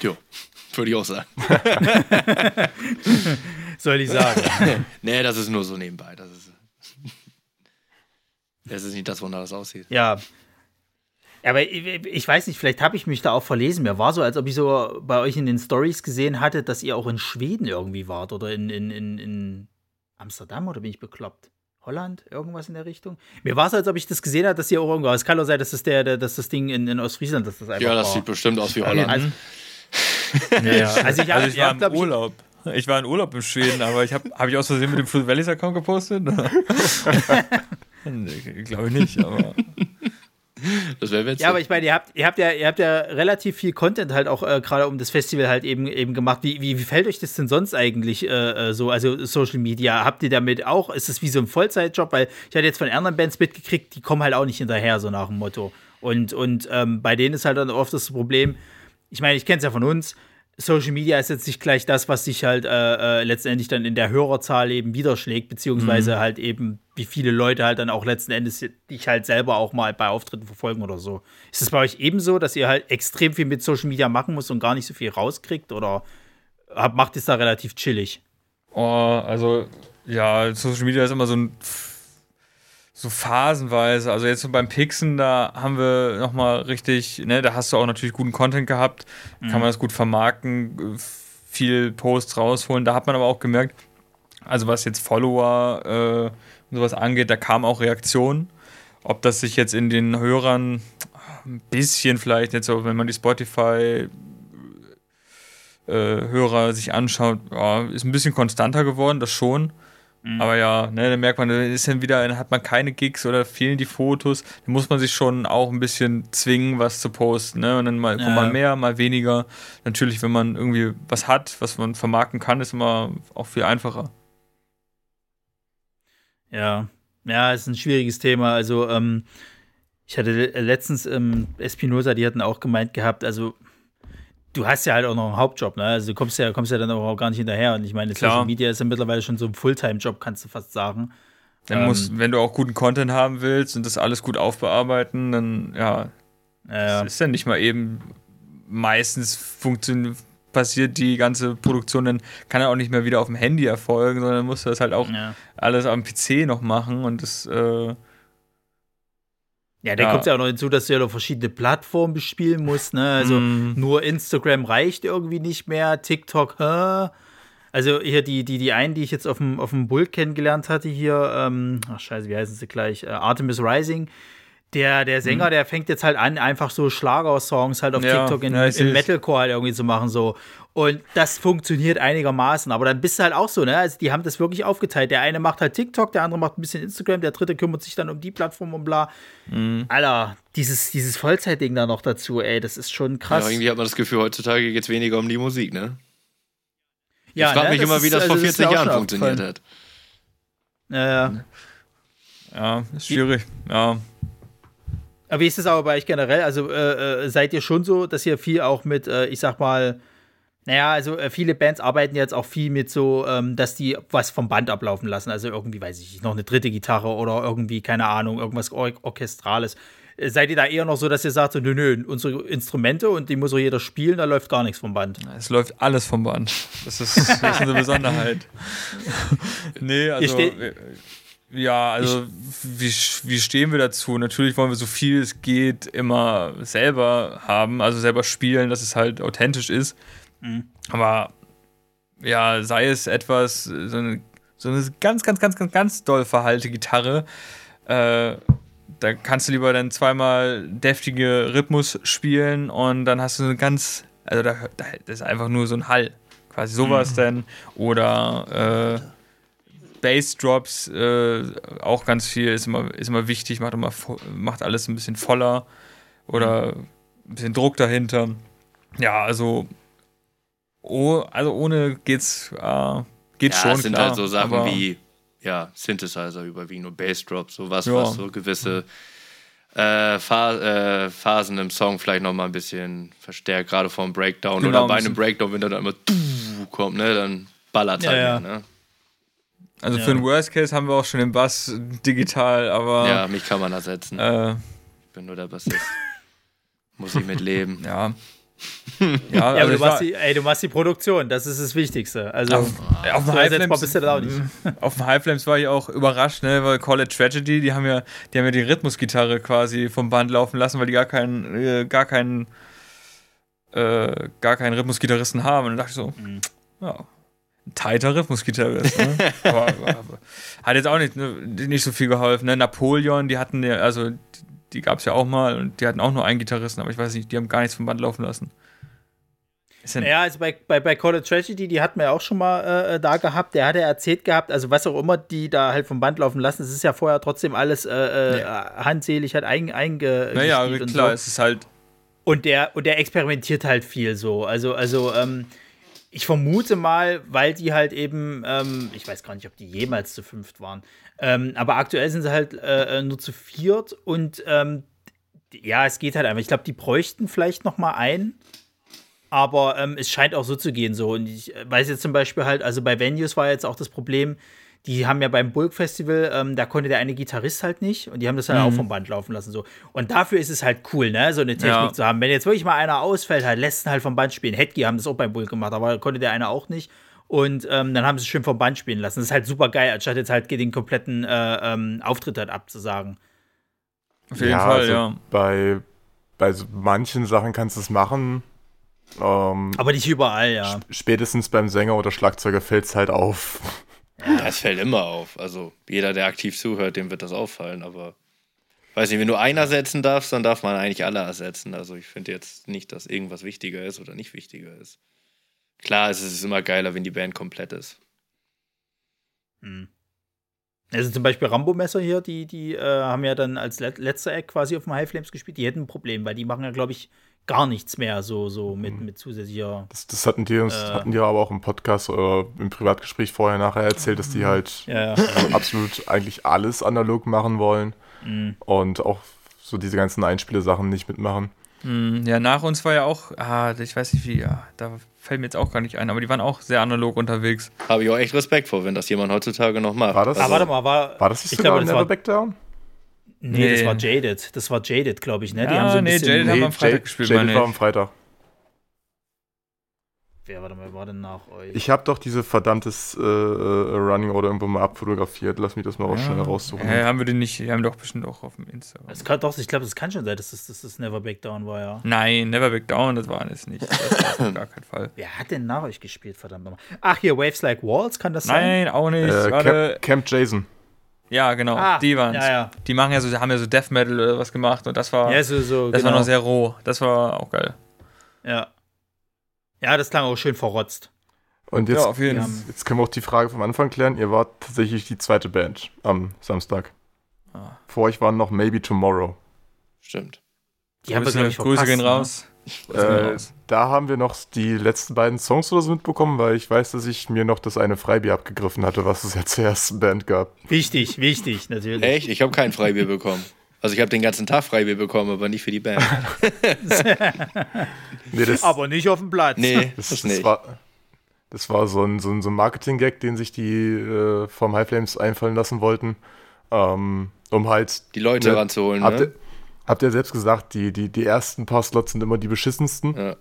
Jo, würde ich auch sagen. [laughs] Soll ich sagen. [laughs] nee, das ist nur so nebenbei. Das ist, [laughs] das ist nicht das, wonach das aussieht. ja. Aber ich, ich weiß nicht, vielleicht habe ich mich da auch verlesen. Mir war so, als ob ich so bei euch in den Stories gesehen hatte, dass ihr auch in Schweden irgendwie wart oder in, in, in, in Amsterdam oder bin ich bekloppt? Holland, irgendwas in der Richtung. Mir war es, als ob ich das gesehen habe, dass ihr auch irgendwo. Es kann auch sein, dass das, der, der, dass das Ding in, in Ostfriesland, dass das einfach Ja, das war. sieht bestimmt aus wie Also, Holland. also, [laughs] Ja, Also ich also ich war im Urlaub. Ich war in Urlaub in Schweden, aber ich habe hab ich aus Versehen mit dem Fruit Valleys Account gepostet? [laughs] nee, glaube ich nicht, aber Das wäre witzig. Ja, aber ich meine, ihr habt, ihr habt ja, ihr habt ja relativ viel Content halt auch äh, gerade um das Festival halt eben eben gemacht. Wie, wie, wie fällt euch das denn sonst eigentlich äh, äh, so? Also Social Media, habt ihr damit auch? Ist es wie so ein Vollzeitjob? Weil ich hatte jetzt von anderen Bands mitgekriegt, die kommen halt auch nicht hinterher, so nach dem Motto. Und, und ähm, bei denen ist halt dann oft das Problem, ich meine, ich kenne es ja von uns, Social Media ist jetzt nicht gleich das, was sich halt äh, äh, letztendlich dann in der Hörerzahl eben widerschlägt, beziehungsweise halt eben, wie viele Leute halt dann auch letzten Endes dich halt selber auch mal bei Auftritten verfolgen oder so. Ist es bei euch ebenso, dass ihr halt extrem viel mit Social Media machen müsst und gar nicht so viel rauskriegt? Oder macht es da relativ chillig? Oh, also ja, Social Media ist immer so ein so phasenweise. Also jetzt so beim Pixen, da haben wir nochmal richtig, ne, da hast du auch natürlich guten Content gehabt, mhm. kann man das gut vermarkten, viel Posts rausholen. Da hat man aber auch gemerkt, also was jetzt Follower äh, und sowas angeht, da kam auch Reaktionen. Ob das sich jetzt in den Hörern ein bisschen vielleicht jetzt so, wenn man die Spotify äh, Hörer sich anschaut, ja, ist ein bisschen konstanter geworden, das schon. Mhm. Aber ja, ne, dann merkt man, dann ist dann wieder, dann hat man keine Gigs oder fehlen die Fotos. Dann muss man sich schon auch ein bisschen zwingen, was zu posten. Ne? Und dann mal, ja. mal mehr, mal weniger. Natürlich, wenn man irgendwie was hat, was man vermarkten kann, ist immer auch viel einfacher. Ja, ja, ist ein schwieriges Thema. Also, ähm, ich hatte letztens ähm, Espinosa, die hatten auch gemeint gehabt, also du hast ja halt auch noch einen Hauptjob, ne? Also du kommst ja, kommst ja dann auch gar nicht hinterher. Und ich meine, Klar. Social Media ist ja mittlerweile schon so ein Fulltime-Job, kannst du fast sagen. Dann ähm, musst, wenn du auch guten Content haben willst und das alles gut aufbearbeiten, dann ja, ja. Das ist ja nicht mal eben meistens funktioniert passiert die ganze Produktion, dann kann er auch nicht mehr wieder auf dem Handy erfolgen, sondern musst du das halt auch ja. alles am PC noch machen und das äh, ja, da ja. kommt ja auch noch hinzu, dass du ja noch verschiedene Plattformen bespielen musst. Ne? Also mm. nur Instagram reicht irgendwie nicht mehr. TikTok, hä? Also hier die, die, die einen, die ich jetzt auf dem, auf dem Bull kennengelernt hatte, hier, ähm, ach scheiße, wie heißen sie gleich? Äh, Artemis Rising. Der, der Sänger, mhm. der fängt jetzt halt an, einfach so Schlager-Songs halt auf ja, TikTok in, ja, in Metalcore halt irgendwie zu machen. So. Und das funktioniert einigermaßen. Aber dann bist du halt auch so, ne? Also die haben das wirklich aufgeteilt. Der eine macht halt TikTok, der andere macht ein bisschen Instagram, der dritte kümmert sich dann um die Plattform und bla. Mhm. Alter, dieses, dieses Vollzeitding da noch dazu, ey, das ist schon krass. Ja, irgendwie hat man das Gefühl, heutzutage geht es weniger um die Musik, ne? Ja, ich frage ne? mich immer, wie das also vor 40 Jahren funktioniert hat. Ja, ja. Ja, ist schwierig. Ja. Aber wie ist es aber bei euch generell? Also äh, äh, seid ihr schon so, dass ihr viel auch mit, äh, ich sag mal, naja, also äh, viele Bands arbeiten jetzt auch viel mit so, ähm, dass die was vom Band ablaufen lassen. Also irgendwie, weiß ich nicht, noch eine dritte Gitarre oder irgendwie, keine Ahnung, irgendwas Or Orchestrales. Äh, seid ihr da eher noch so, dass ihr sagt, so, nö, nö, unsere Instrumente und die muss so jeder spielen, da läuft gar nichts vom Band? Es läuft alles vom Band. Das ist, das ist eine [laughs] Besonderheit. nee, also. Ja, also wie, wie stehen wir dazu? Natürlich wollen wir so viel es geht immer selber haben, also selber spielen, dass es halt authentisch ist. Mhm. Aber ja, sei es etwas, so eine, so eine ganz, ganz, ganz, ganz, ganz doll verhalte Gitarre, äh, da kannst du lieber dann zweimal deftige Rhythmus spielen und dann hast du eine ganz, also da, das ist einfach nur so ein Hall. Quasi sowas mhm. denn. Oder äh, Bassdrops, äh, auch ganz viel, ist immer, ist immer wichtig, macht, immer, macht alles ein bisschen voller oder ein bisschen Druck dahinter. Ja, also oh, also ohne geht's, äh, geht's ja, schon. Es sind klar, halt so Sachen wie ja, Synthesizer überwiegend und Bassdrop, sowas, ja. was so gewisse äh, äh, Phasen im Song vielleicht nochmal ein bisschen verstärkt, gerade vor einem Breakdown genau, oder bei einem Breakdown, wenn da dann immer kommt, ne, dann ballert ja, halt ja. Mehr, ne? Also für den Worst Case haben wir auch schon den Bass digital, aber. Ja, mich kann man ersetzen. Äh, ich bin nur der Bassist. [laughs] Muss ich mit leben. [laughs] [laughs] Ja. ja, ja also aber du machst, die, ey, du machst die Produktion, das ist das Wichtigste. Also auf, auf dem High Auf dem High Flames war ich auch überrascht, ne, weil Call It Tragedy, die haben ja, die haben ja die Rhythmusgitarre quasi vom Band laufen lassen, weil die gar keinen, äh, gar keinen, äh, gar keinen Rhythmusgitarristen haben. Und dann dachte ich so, mhm. ja, ein tighter Rhythmusgitarrist. Ne? [laughs] aber, aber, hat jetzt auch nicht, ne, nicht so viel geholfen. Ne? Napoleon, die hatten ja, also die gab es ja auch mal und die hatten auch nur einen Gitarristen, aber ich weiß nicht, die haben gar nichts vom Band laufen lassen. Ja, also bei, bei, bei Call of Tragedy, die hatten wir ja auch schon mal äh, äh, da gehabt. Der hat ja erzählt gehabt, also was auch immer die da halt vom Band laufen lassen, es ist ja vorher trotzdem alles äh, äh ja. handselig halt einge einge Naja, klar, so. es ist halt. Und der, und der experimentiert halt viel so. Also, also, ähm, ich vermute mal, weil die halt eben, ähm, ich weiß gar nicht, ob die jemals zu fünft waren, ähm, aber aktuell sind sie halt äh, äh, nur zu viert und ähm, ja, es geht halt einfach. Ich glaube, die bräuchten vielleicht noch mal einen. Aber ähm, es scheint auch so zu gehen so. Und ich weiß jetzt zum Beispiel halt, also bei Venues war jetzt auch das Problem, die haben ja beim Bulk Festival, ähm, da konnte der eine Gitarrist halt nicht und die haben das halt auch vom Band laufen lassen. so. Und dafür ist es halt cool, ne, so eine Technik Ja. zu haben. Wenn jetzt wirklich mal einer ausfällt, halt, lässt ihn halt vom Band spielen. Hetki haben das auch beim Bulk gemacht, aber konnte der eine auch nicht. Und ähm, dann haben sie es schön vom Band spielen lassen. Das ist halt super geil, anstatt jetzt halt den kompletten äh, ähm, Auftritt halt abzusagen. Auf jeden Fall, also ja. Bei, bei so manchen Sachen kannst du es machen. Ähm, Aber nicht überall, ja. spätestens beim Sänger oder Schlagzeuger fällt es halt auf. Das fällt immer auf. Also jeder, der aktiv zuhört, dem wird das auffallen. Aber weiß nicht, wenn du einen ersetzen darfst, dann darf man eigentlich alle ersetzen. Also ich finde jetzt nicht, dass irgendwas wichtiger ist oder nicht wichtiger ist. Klar, es ist immer geiler, wenn die Band komplett ist. Also zum Beispiel Rambo-Messer hier, die, die äh, haben ja dann als let letzter Act quasi auf dem High Flames gespielt. Die hätten ein Problem, weil die machen ja, glaube ich, gar nichts mehr so, so mit, mit zusätzlicher. Das, das hatten die uns, Äh. hatten die aber auch im Podcast oder im Privatgespräch vorher nachher erzählt, dass die halt Ja, ja. absolut eigentlich alles analog machen wollen Mhm. und auch so diese ganzen Einspiele-Sachen nicht mitmachen. Hm, Ja, nach uns war ja auch, ah, ich weiß nicht wie, ja, da fällt mir jetzt auch gar nicht ein, aber die waren auch sehr analog unterwegs. Habe ich auch echt Respekt vor, wenn das jemand heutzutage noch macht. War das- Ah, Also, warte mal, war. War das nicht ich sogar glaube, das Never war, Back Down? nee, das Nee. war Jaded. Das war Jaded, glaube ich, ne? Die Ah, haben so ein nee, bisschen. Jaded haben wir am Freitag Jade- gespielt, Jaded war am Freitag. Wer, war denn nach euch? Ich habe doch diese verdammtes äh, äh, Running Order irgendwo mal abfotografiert. Lass mich das mal auch schnell raussuchen. Ja, haben wir den nicht, die haben doch bestimmt auch auf dem Instagram. das kann, doch, ich glaube, das kann schon sein, dass das, dass das Never Back Down war, ja. Nein, Never Back Down, das war es nicht. Das war gar keinen Fall. Wer hat denn nach euch gespielt, verdammt nochmal? Ach, hier, Waves Like Walls, kann das sein? Nein, auch nicht. Äh. Camp, Camp Jason. Ja, genau, Ah, die waren's. ja, ja. Die machen ja so, haben ja so Death Metal oder was gemacht und das war, Ja, so, so, das genau. war noch sehr roh. Das war auch geil. Ja. Ja, das klang auch schön verrotzt. Und jetzt, ja, auf jeden wir Fall. haben- jetzt können wir auch die Frage vom Anfang klären. Ihr wart tatsächlich die zweite Band am Samstag. Ah. Vor euch waren noch Maybe Tomorrow. Stimmt. Die haben wir, glaube ich, Grüße verpasst, gehen ne? raus. Äh, da haben wir noch die letzten beiden Songs oder so mitbekommen, weil ich weiß, dass ich mir noch das eine Freibier abgegriffen hatte, was es ja zur [laughs] ersten Band gab. Wichtig, wichtig, natürlich. Echt? Ich habe kein Freibier bekommen. Also ich habe den ganzen Tag Freibier bekommen, aber nicht für die Band. [laughs] Nee, das, Aber nicht auf dem Platz. Nee, das, das, das, nicht. war, das war so ein, so ein, so ein Marketing-Gag, den sich die äh, vom High Flames einfallen lassen wollten, ähm, um halt die Leute Ne, ranzuholen, ne? Habt ihr selbst gesagt, die, die, die ersten paar Slots sind immer die beschissensten. Ja.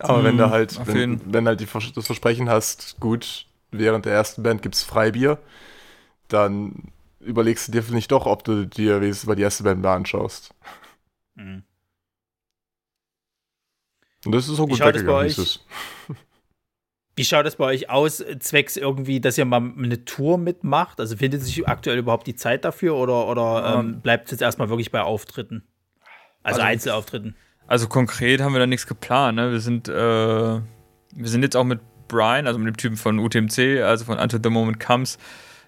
Aber wenn du halt, auf wenn, wenn halt die, das Versprechen hast, gut, während der ersten Band gibt's Freibier, dann überlegst du dir vielleicht doch, ob du dir wenigstens mal die erste Band mal anschaust. Mhm. Und das ist auch gut schaut es bei weggegangen, euch? Wie schaut es bei euch aus, zwecks irgendwie, dass ihr mal eine Tour mitmacht? Also findet sich aktuell überhaupt die Zeit dafür oder, oder ähm, bleibt es jetzt erstmal wirklich bei Auftritten? Also, Also- Einzelauftritten. Also konkret haben wir da nichts geplant. Ne? Wir sind, äh, wir sind jetzt auch mit Brian, also mit dem Typen von UTMC, also von Until the Moment Comes.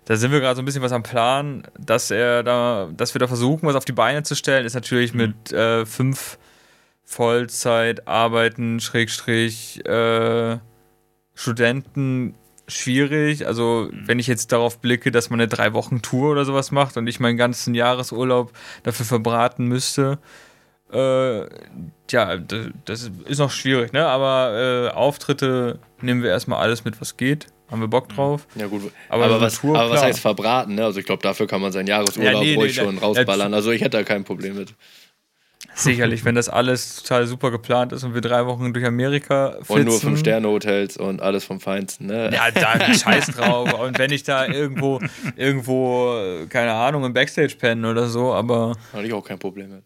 Da sind wir gerade so ein bisschen was am Plan, dass er da, dass wir da versuchen, was auf die Beine zu stellen. Ist natürlich mit äh, fünf Vollzeit arbeiten, Schrägstrich, äh, Studenten schwierig. Also, wenn ich jetzt darauf blicke, dass man eine drei Wochen Tour oder sowas macht und ich meinen ganzen Jahresurlaub dafür verbraten müsste, äh, ja, das ist noch schwierig, ne? Aber äh, Auftritte nehmen wir erstmal alles mit, was geht. Haben wir Bock drauf. Ja, gut. Aber Aber, was, Tour, aber was heißt verbraten, ne? Also ich glaube, dafür kann man seinen Jahresurlaub Ja, nee, ruhig nee, schon ja, rausballern. Also ich hätte da kein Problem mit. Sicherlich, wenn das alles total super geplant ist und wir drei Wochen durch Amerika flitzen. Und nur fünf Sterne Hotels und alles vom Feinsten, ne? Ja, da [laughs] scheiß drauf. Und wenn ich da irgendwo, irgendwo, keine Ahnung, im Backstage pennen oder so, aber Hatte ich auch kein Problem mit.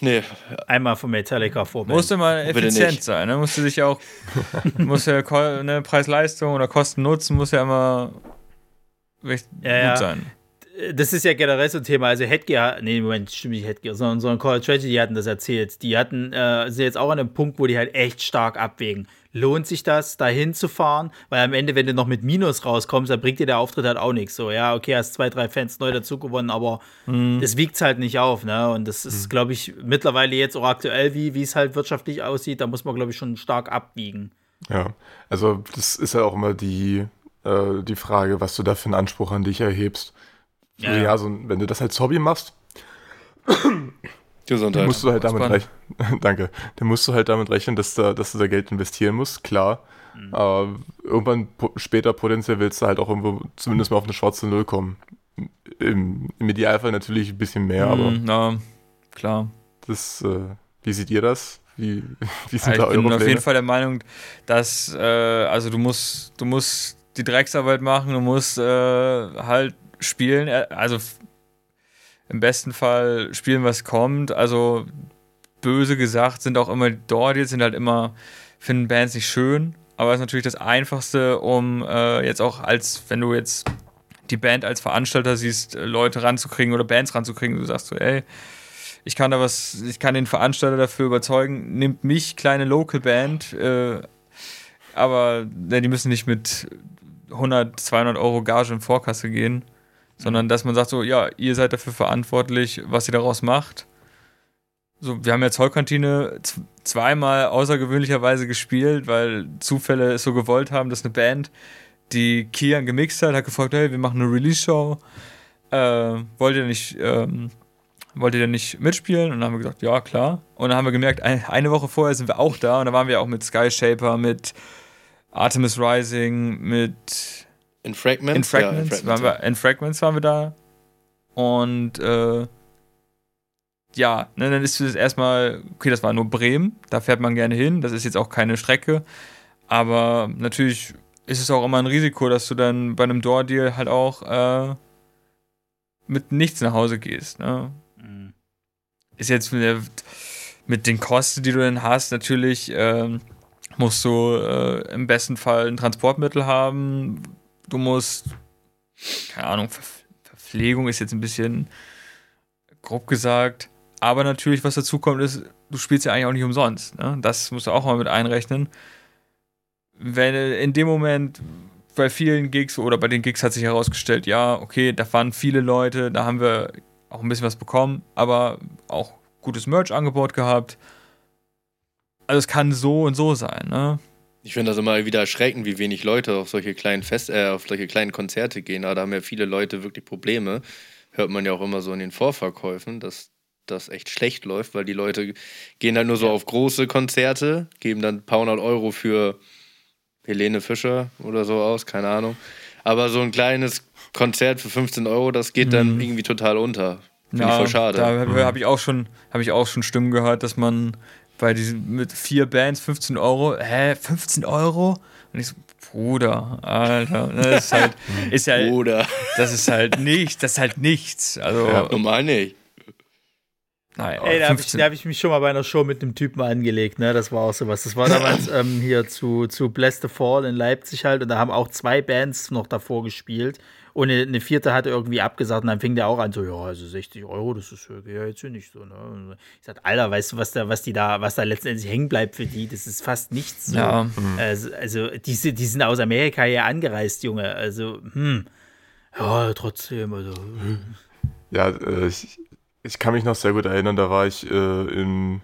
Nee, Einmal von Metallica vor. musste mal effizient sein. Ne? Musste sich auch, [laughs] muss ja ne, Preis-Leistung oder Kosten-Nutzen muss ja immer recht Ja, ja. gut sein. Das ist ja generell so ein Thema. Also Headgear, nee, Moment, stimmt nicht Headgear, sondern, sondern Call of Tragedy hatten das erzählt. Die hatten, äh, sind jetzt auch an einem Punkt, wo die halt echt stark abwägen. Lohnt sich das, da hinzufahren? Weil am Ende, wenn du noch mit Minus rauskommst, dann bringt dir der Auftritt halt auch nichts. So, ja, okay, hast zwei, drei Fans neu dazu gewonnen, aber das wiegt halt nicht auf, ne? Und das ist, glaube ich, mittlerweile jetzt auch aktuell, wie wie es halt wirtschaftlich aussieht, da muss man, glaube ich, schon stark abwiegen. Ja, also das ist ja auch immer die, äh, die Frage, was du da für einen Anspruch an dich erhebst. Ja, Ja, ja. so, wenn du das als Hobby machst, Gesundheit. musst du halt damit rechnen. [laughs] Danke. Dann musst du halt damit rechnen, dass, da, dass du da Geld investieren musst, klar. Aber irgendwann po später potenziell willst du halt auch irgendwo zumindest mal auf eine schwarze Null kommen. Im, im Idealfall natürlich ein bisschen mehr, aber Mhm, ja, klar. das, äh, wie seht ihr das? Wie, [laughs] wie sind Ja, da ich bin eure auf Pläne? jeden Fall der Meinung, dass, äh, also du musst, du musst die Drecksarbeit machen, du musst äh, halt spielen, äh, also im besten Fall spielen, was kommt. Also böse gesagt sind auch immer dort jetzt sind halt immer, finden Bands nicht schön, aber ist natürlich das Einfachste, um äh, jetzt auch als, wenn du jetzt die Band als Veranstalter siehst, äh, Leute ranzukriegen oder Bands ranzukriegen, du sagst so, ey, ich kann da was, ich kann den Veranstalter dafür überzeugen, nimmt mich, kleine Local Band, äh, aber ne, die müssen nicht mit 100, 200 Euro Gage in Vorkasse gehen, sondern dass man sagt so, ja, ihr seid dafür verantwortlich, was ihr daraus macht. So, wir haben ja Zollkantine zweimal außergewöhnlicherweise gespielt, weil Zufälle es so gewollt haben, dass eine Band, die Kian gemixt hat, hat gefragt, hey, wir machen eine Release-Show, äh, wollt ihr nicht, ähm, wollt ihr denn nicht mitspielen? Und dann haben wir gesagt, ja, klar. Und dann haben wir gemerkt, ein, eine Woche vorher sind wir auch da und da waren wir auch mit Skyshaper, mit Artemis Rising, mit In Fragments? In Fragments, Ja, in waren wir, in Fragments waren wir da. Und äh, ja, ne, dann ist es erstmal, okay, das war nur Bremen, da fährt man gerne hin, das ist jetzt auch keine Strecke. Aber natürlich ist es auch immer ein Risiko, dass du dann bei einem Door-Deal halt auch äh, mit nichts nach Hause gehst. Ne? Mhm. ist jetzt mit, der, mit den Kosten, die du dann hast, natürlich ähm, musst du äh, im besten Fall ein Transportmittel haben. Du musst, keine Ahnung, Ver Verpflegung ist jetzt ein bisschen grob gesagt. Aber natürlich, was dazu kommt, ist, du spielst ja eigentlich auch nicht umsonst. Ne? Das musst du auch mal mit einrechnen. Wenn in dem Moment bei vielen Gigs oder bei den Gigs hat sich herausgestellt, ja, okay, da waren viele Leute, da haben wir auch ein bisschen was bekommen, aber auch gutes Merch-Angebot gehabt. Also es kann so und so sein, ne? Ich finde das immer wieder erschreckend, wie wenig Leute auf solche kleinen Fest, äh, auf solche kleinen Konzerte gehen. Aber da haben ja viele Leute wirklich Probleme. Hört man ja auch immer so in den Vorverkäufen, dass das echt schlecht läuft, weil die Leute gehen halt nur so auf große Konzerte, geben dann ein paar hundert Euro für Helene Fischer oder so aus, keine Ahnung. Aber so ein kleines Konzert für 15 Euro, das geht dann Mhm. irgendwie total unter. Finde ich voll schade. Da habe hab ich auch schon, habe ich auch schon Stimmen gehört, dass man bei diesen mit vier Bands 15 Euro, hä, 15 Euro? Und ich so, Bruder, Alter, ne, das ist halt, [laughs] ist ja, Oder das ist halt nicht, das ist halt nichts. Also, Ja. normal nicht. nein, Ey, da habe ich, 15 da hab ich mich schon mal bei einer Show mit einem Typen angelegt, ne? Das war auch sowas. Das war damals [laughs] ähm, hier zu, zu Bless the Fall in Leipzig halt und da haben auch zwei Bands noch davor gespielt. Und eine, vierte hatte irgendwie abgesagt und dann fing der auch an, so, ja, also 60 Euro, das ist ja jetzt hier nicht so, ne? Ich sag, Alter, weißt du, was da, was die da, was da letztendlich hängen bleibt für die? Das ist fast nichts so. Ja. Also, also die, sind- die sind aus Amerika hier angereist, Junge. Also, hm. Ja, trotzdem, also. hm. Ja, äh, ich, ich kann mich noch sehr gut erinnern, da war ich äh, im,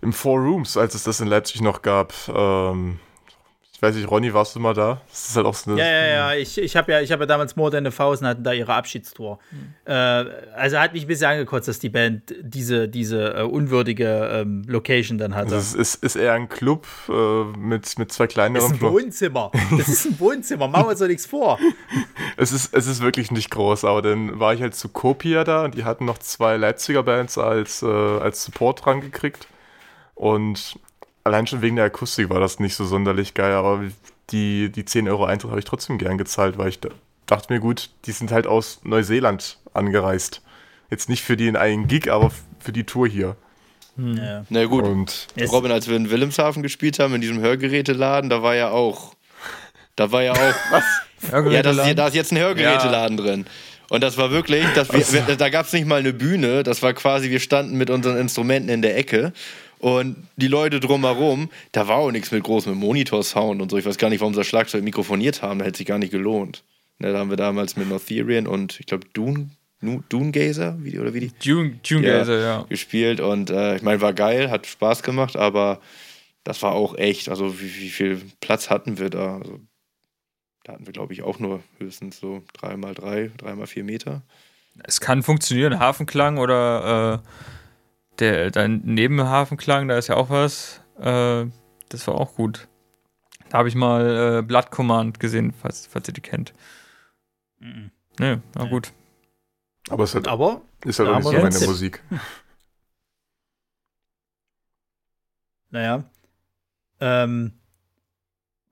im Four Rooms, als es das in Leipzig noch gab. Ähm, weiß nicht, Ronny, warst du mal da? Das ist halt auch so eine. Ja, ja, ja. Ich, ich habe ja, ich hab ja damals More Than a Thousand hatten da ihre Abschiedstour. Äh, also hat mich ein bisschen angekotzt, dass die Band diese, diese äh, unwürdige ähm, Location dann hatte. Also es ist, ist eher ein Club äh, mit, mit zwei Das kleineren ist ein Wohnzimmer. Das ist ein Wohnzimmer. Machen wir uns doch nichts vor. [laughs] Es ist, es ist wirklich nicht groß, aber dann war ich halt zu Copia da und die hatten noch zwei Leipziger Bands als, äh, als Support dran gekriegt. Und allein schon wegen der Akustik war das nicht so sonderlich geil, aber die, die 10 Euro Eintritt habe ich trotzdem gern gezahlt, weil ich da, dachte mir, gut, die sind halt aus Neuseeland angereist. Jetzt nicht für den einen Gig, aber für die Tour hier. Ja. Na gut, Und Robin, als wir in Wilhelmshaven gespielt haben, in diesem Hörgeräteladen, da war ja auch. Da war ja auch. [laughs] ja, das, ist- da ist jetzt ein Hörgeräteladen drin. Und das war wirklich, das, wir, wir, da gab es nicht mal eine Bühne, das war quasi, wir standen mit unseren Instrumenten in der Ecke und die Leute drumherum, da war auch nichts mit großem Monitor-Sound und so. Ich weiß gar nicht, warum sie das Schlagzeug mikrofoniert haben, da hätte sich gar nicht gelohnt. Ne, da haben wir damals mit Northerian und ich glaube Dune, Dunegazer, wie die, oder wie die? June, June Ja. Gazer, ja. gespielt und äh, ich meine, war geil, hat Spaß gemacht, aber das war auch echt, also wie, wie viel Platz hatten wir da? Also, da hatten wir, glaube ich, auch nur höchstens so drei mal drei, drei mal vier Meter. Es kann funktionieren, Hafenklang oder äh, der dein Nebenhafenklang, da ist ja auch was. Äh, das war auch gut. Da habe ich mal äh, Blood Command gesehen, falls, falls ihr die kennt. Mhm. Nee, na gut. Aber es ist halt, Aber ist halt auch nicht so meine Musik. [laughs] Naja. Ähm,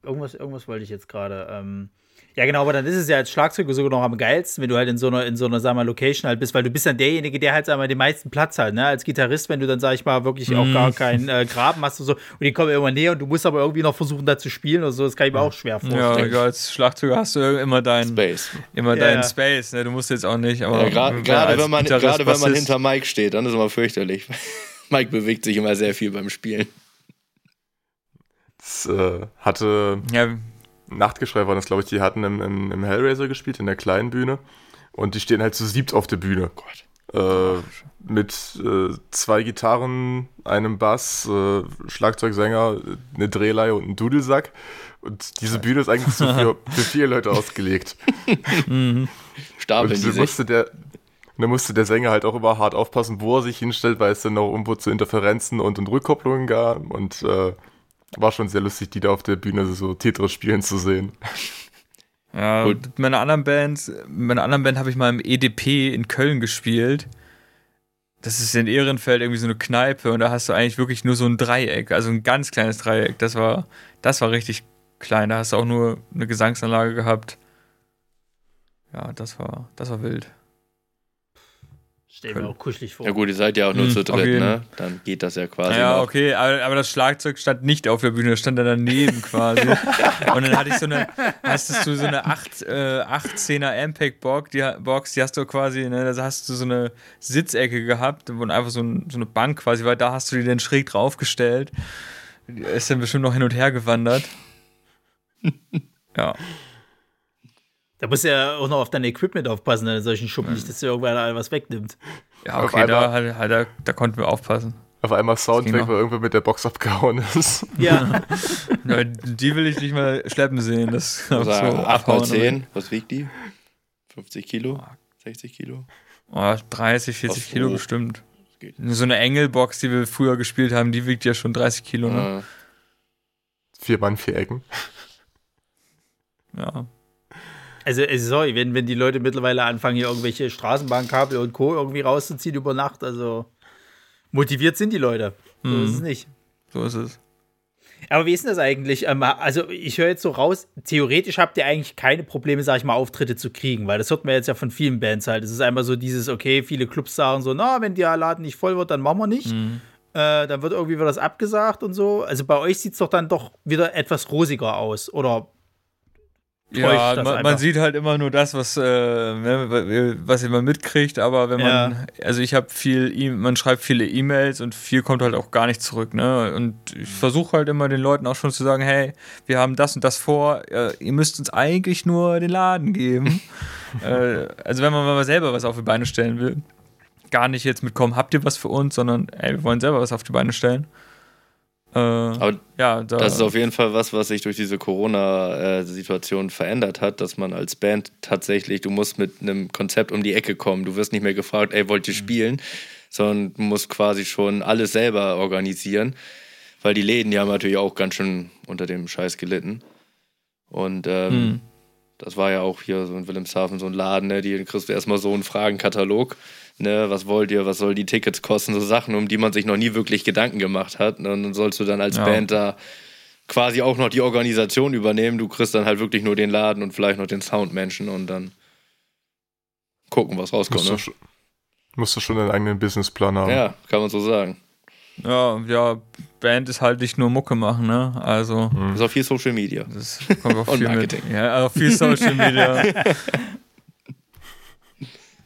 irgendwas, irgendwas wollte ich jetzt gerade. Ähm, ja, genau, aber dann ist es ja als Schlagzeuger sogar noch am geilsten, wenn du halt in so einer, in so einer, sag mal, Location halt bist, weil du bist dann derjenige, der halt, sag mal, den meisten Platz hat, ne? Als Gitarrist, wenn du dann, sag ich mal, wirklich auch Mhm. gar keinen äh, Graben hast und so, und die kommen immer näher und du musst aber irgendwie noch versuchen, da zu spielen oder so, das kann ich mir auch schwer Ja, vorstellen. ja, als Schlagzeuger hast du immer deinen, Space. immer Ja, deinen ja. Space, ne? Du musst jetzt auch nicht, aber Ja, Gerade als wenn, man- gerade wenn man hinter Mike steht, dann ist es immer fürchterlich. [laughs] Mike bewegt sich immer sehr viel beim Spielen. Das äh, hatte Ja, Nachtgeschrei waren das, glaube ich, die hatten im, im, im Hellraiser gespielt, in der kleinen Bühne. Und die stehen halt zu siebt auf der Bühne. Äh, mit äh, zwei Gitarren, einem Bass, äh, Schlagzeugsänger, eine Drehleihe und ein Dudelsack. Und diese Bühne ist eigentlich so für, [laughs] für vier Leute ausgelegt. Stapeln Und die musste der, dann musste der Sänger halt auch immer hart aufpassen, wo er sich hinstellt, weil es dann noch irgendwo zu Interferenzen und, und Rückkopplungen gab. Und äh, war schon sehr lustig, die da auf der Bühne so Tetris spielen zu sehen. Ja, Gut. mit meiner anderen Band, mit meiner anderen Band habe ich mal im EDP in Köln gespielt. Das ist in Ehrenfeld irgendwie so eine Kneipe und da hast du eigentlich wirklich nur so ein Dreieck, also ein ganz kleines Dreieck. Das war, das war richtig klein. Da hast du auch nur eine Gesangsanlage gehabt. Ja, das war, das war wild. Stell mir auch kuschelig vor. Ja gut, ihr seid ja auch nur Hm, zu dritt, jeden. ne? Dann geht das ja quasi Ja, noch. okay, aber, aber das Schlagzeug stand nicht auf der Bühne, das stand da daneben [laughs] quasi. Und dann hatte ich so eine, hast du so eine 8, äh, 18er Ampeg-Box, die, Box, die hast du quasi, ne, da hast du so eine Sitzecke gehabt, wo einfach so, ein, so eine Bank quasi war, da hast du die dann schräg draufgestellt. Die ist dann bestimmt noch hin und her gewandert. [laughs] Ja, Da musst du ja auch noch auf dein Equipment aufpassen, in solchen Schuppen, nicht, dass dir irgendwer was wegnimmt. ja okay, da, halt, halt, da, da konnten wir aufpassen. Auf einmal Sound ging weg, noch. weil irgendwer mit der Box abgehauen ist. [laughs] Ja, [laughs] Ja, die will ich nicht mal schleppen sehen. Das [laughs] so Also 8 mal abhauen, 10, was wiegt die? 50 Kilo? 60 Kilo? Oh, 30, 40 Ach so. Kilo bestimmt. So eine Engelbox, die wir früher gespielt haben, die wiegt ja schon 30 Kilo. Ne? Äh, Vier Mann, vier Ecken. Ja. Also äh, sorry, wenn, wenn die Leute mittlerweile anfangen, hier irgendwelche Straßenbahnkabel und Co. irgendwie rauszuziehen über Nacht, also motiviert sind die Leute. So Mhm. ist es nicht. So ist es. Aber wie ist denn das eigentlich? Ähm, also, ich höre jetzt so raus, theoretisch habt ihr eigentlich keine Probleme, sag ich mal, Auftritte zu kriegen, weil das hört man jetzt ja von vielen Bands halt. Es ist einmal so dieses, okay, viele Clubs sagen so, na, wenn der Laden nicht voll wird, dann machen wir nicht. Mhm. Äh, dann wird irgendwie wieder das abgesagt und so. Also bei euch sieht es doch dann doch wieder etwas rosiger aus. Oder Ja, man, man sieht halt immer nur das, was, äh, ne, was man mitkriegt, aber wenn man, Ja. also ich habe viel, E- man schreibt viele E-Mails und viel kommt halt auch gar nicht zurück, ne? Und ich versuche halt immer den Leuten auch schon zu sagen, hey, wir haben das und das vor, äh, ihr müsst uns eigentlich nur den Laden geben. [laughs] äh, also wenn man mal selber was auf die Beine stellen will, gar nicht jetzt mitkommen, habt ihr was für uns, sondern ey, wir wollen selber was auf die Beine stellen. Äh, aber ja, da, das ist auf jeden Fall was, was sich durch diese Corona-Situation verändert hat, dass man als Band tatsächlich, du musst mit einem Konzept um die Ecke kommen. Du wirst nicht mehr gefragt, ey, wollt ihr spielen? Sondern du musst quasi schon alles selber organisieren, weil die Läden, die haben natürlich auch ganz schön unter dem Scheiß gelitten. Und ähm, Hm. das war ja auch hier so in Wilhelmshaven so ein Laden, ne? Die kriegst du erstmal so einen Fragenkatalog. Ne, was wollt ihr, was soll die Tickets kosten, so Sachen, um die man sich noch nie wirklich Gedanken gemacht hat. Und dann sollst du dann als Ja. Band da quasi auch noch die Organisation übernehmen. Du kriegst dann halt wirklich nur den Laden und vielleicht noch den Soundmenschen und dann gucken, was rauskommt. Musst du, Ne? schon- musst du schon deinen eigenen Businessplan haben. Ja, kann man so sagen. ja, ja, Band ist halt nicht nur Mucke machen, ne? Also. Ist auch viel Social Media. Das kommt auch [laughs] Und viel Marketing. mit. Ja, auch viel Social Media. [laughs]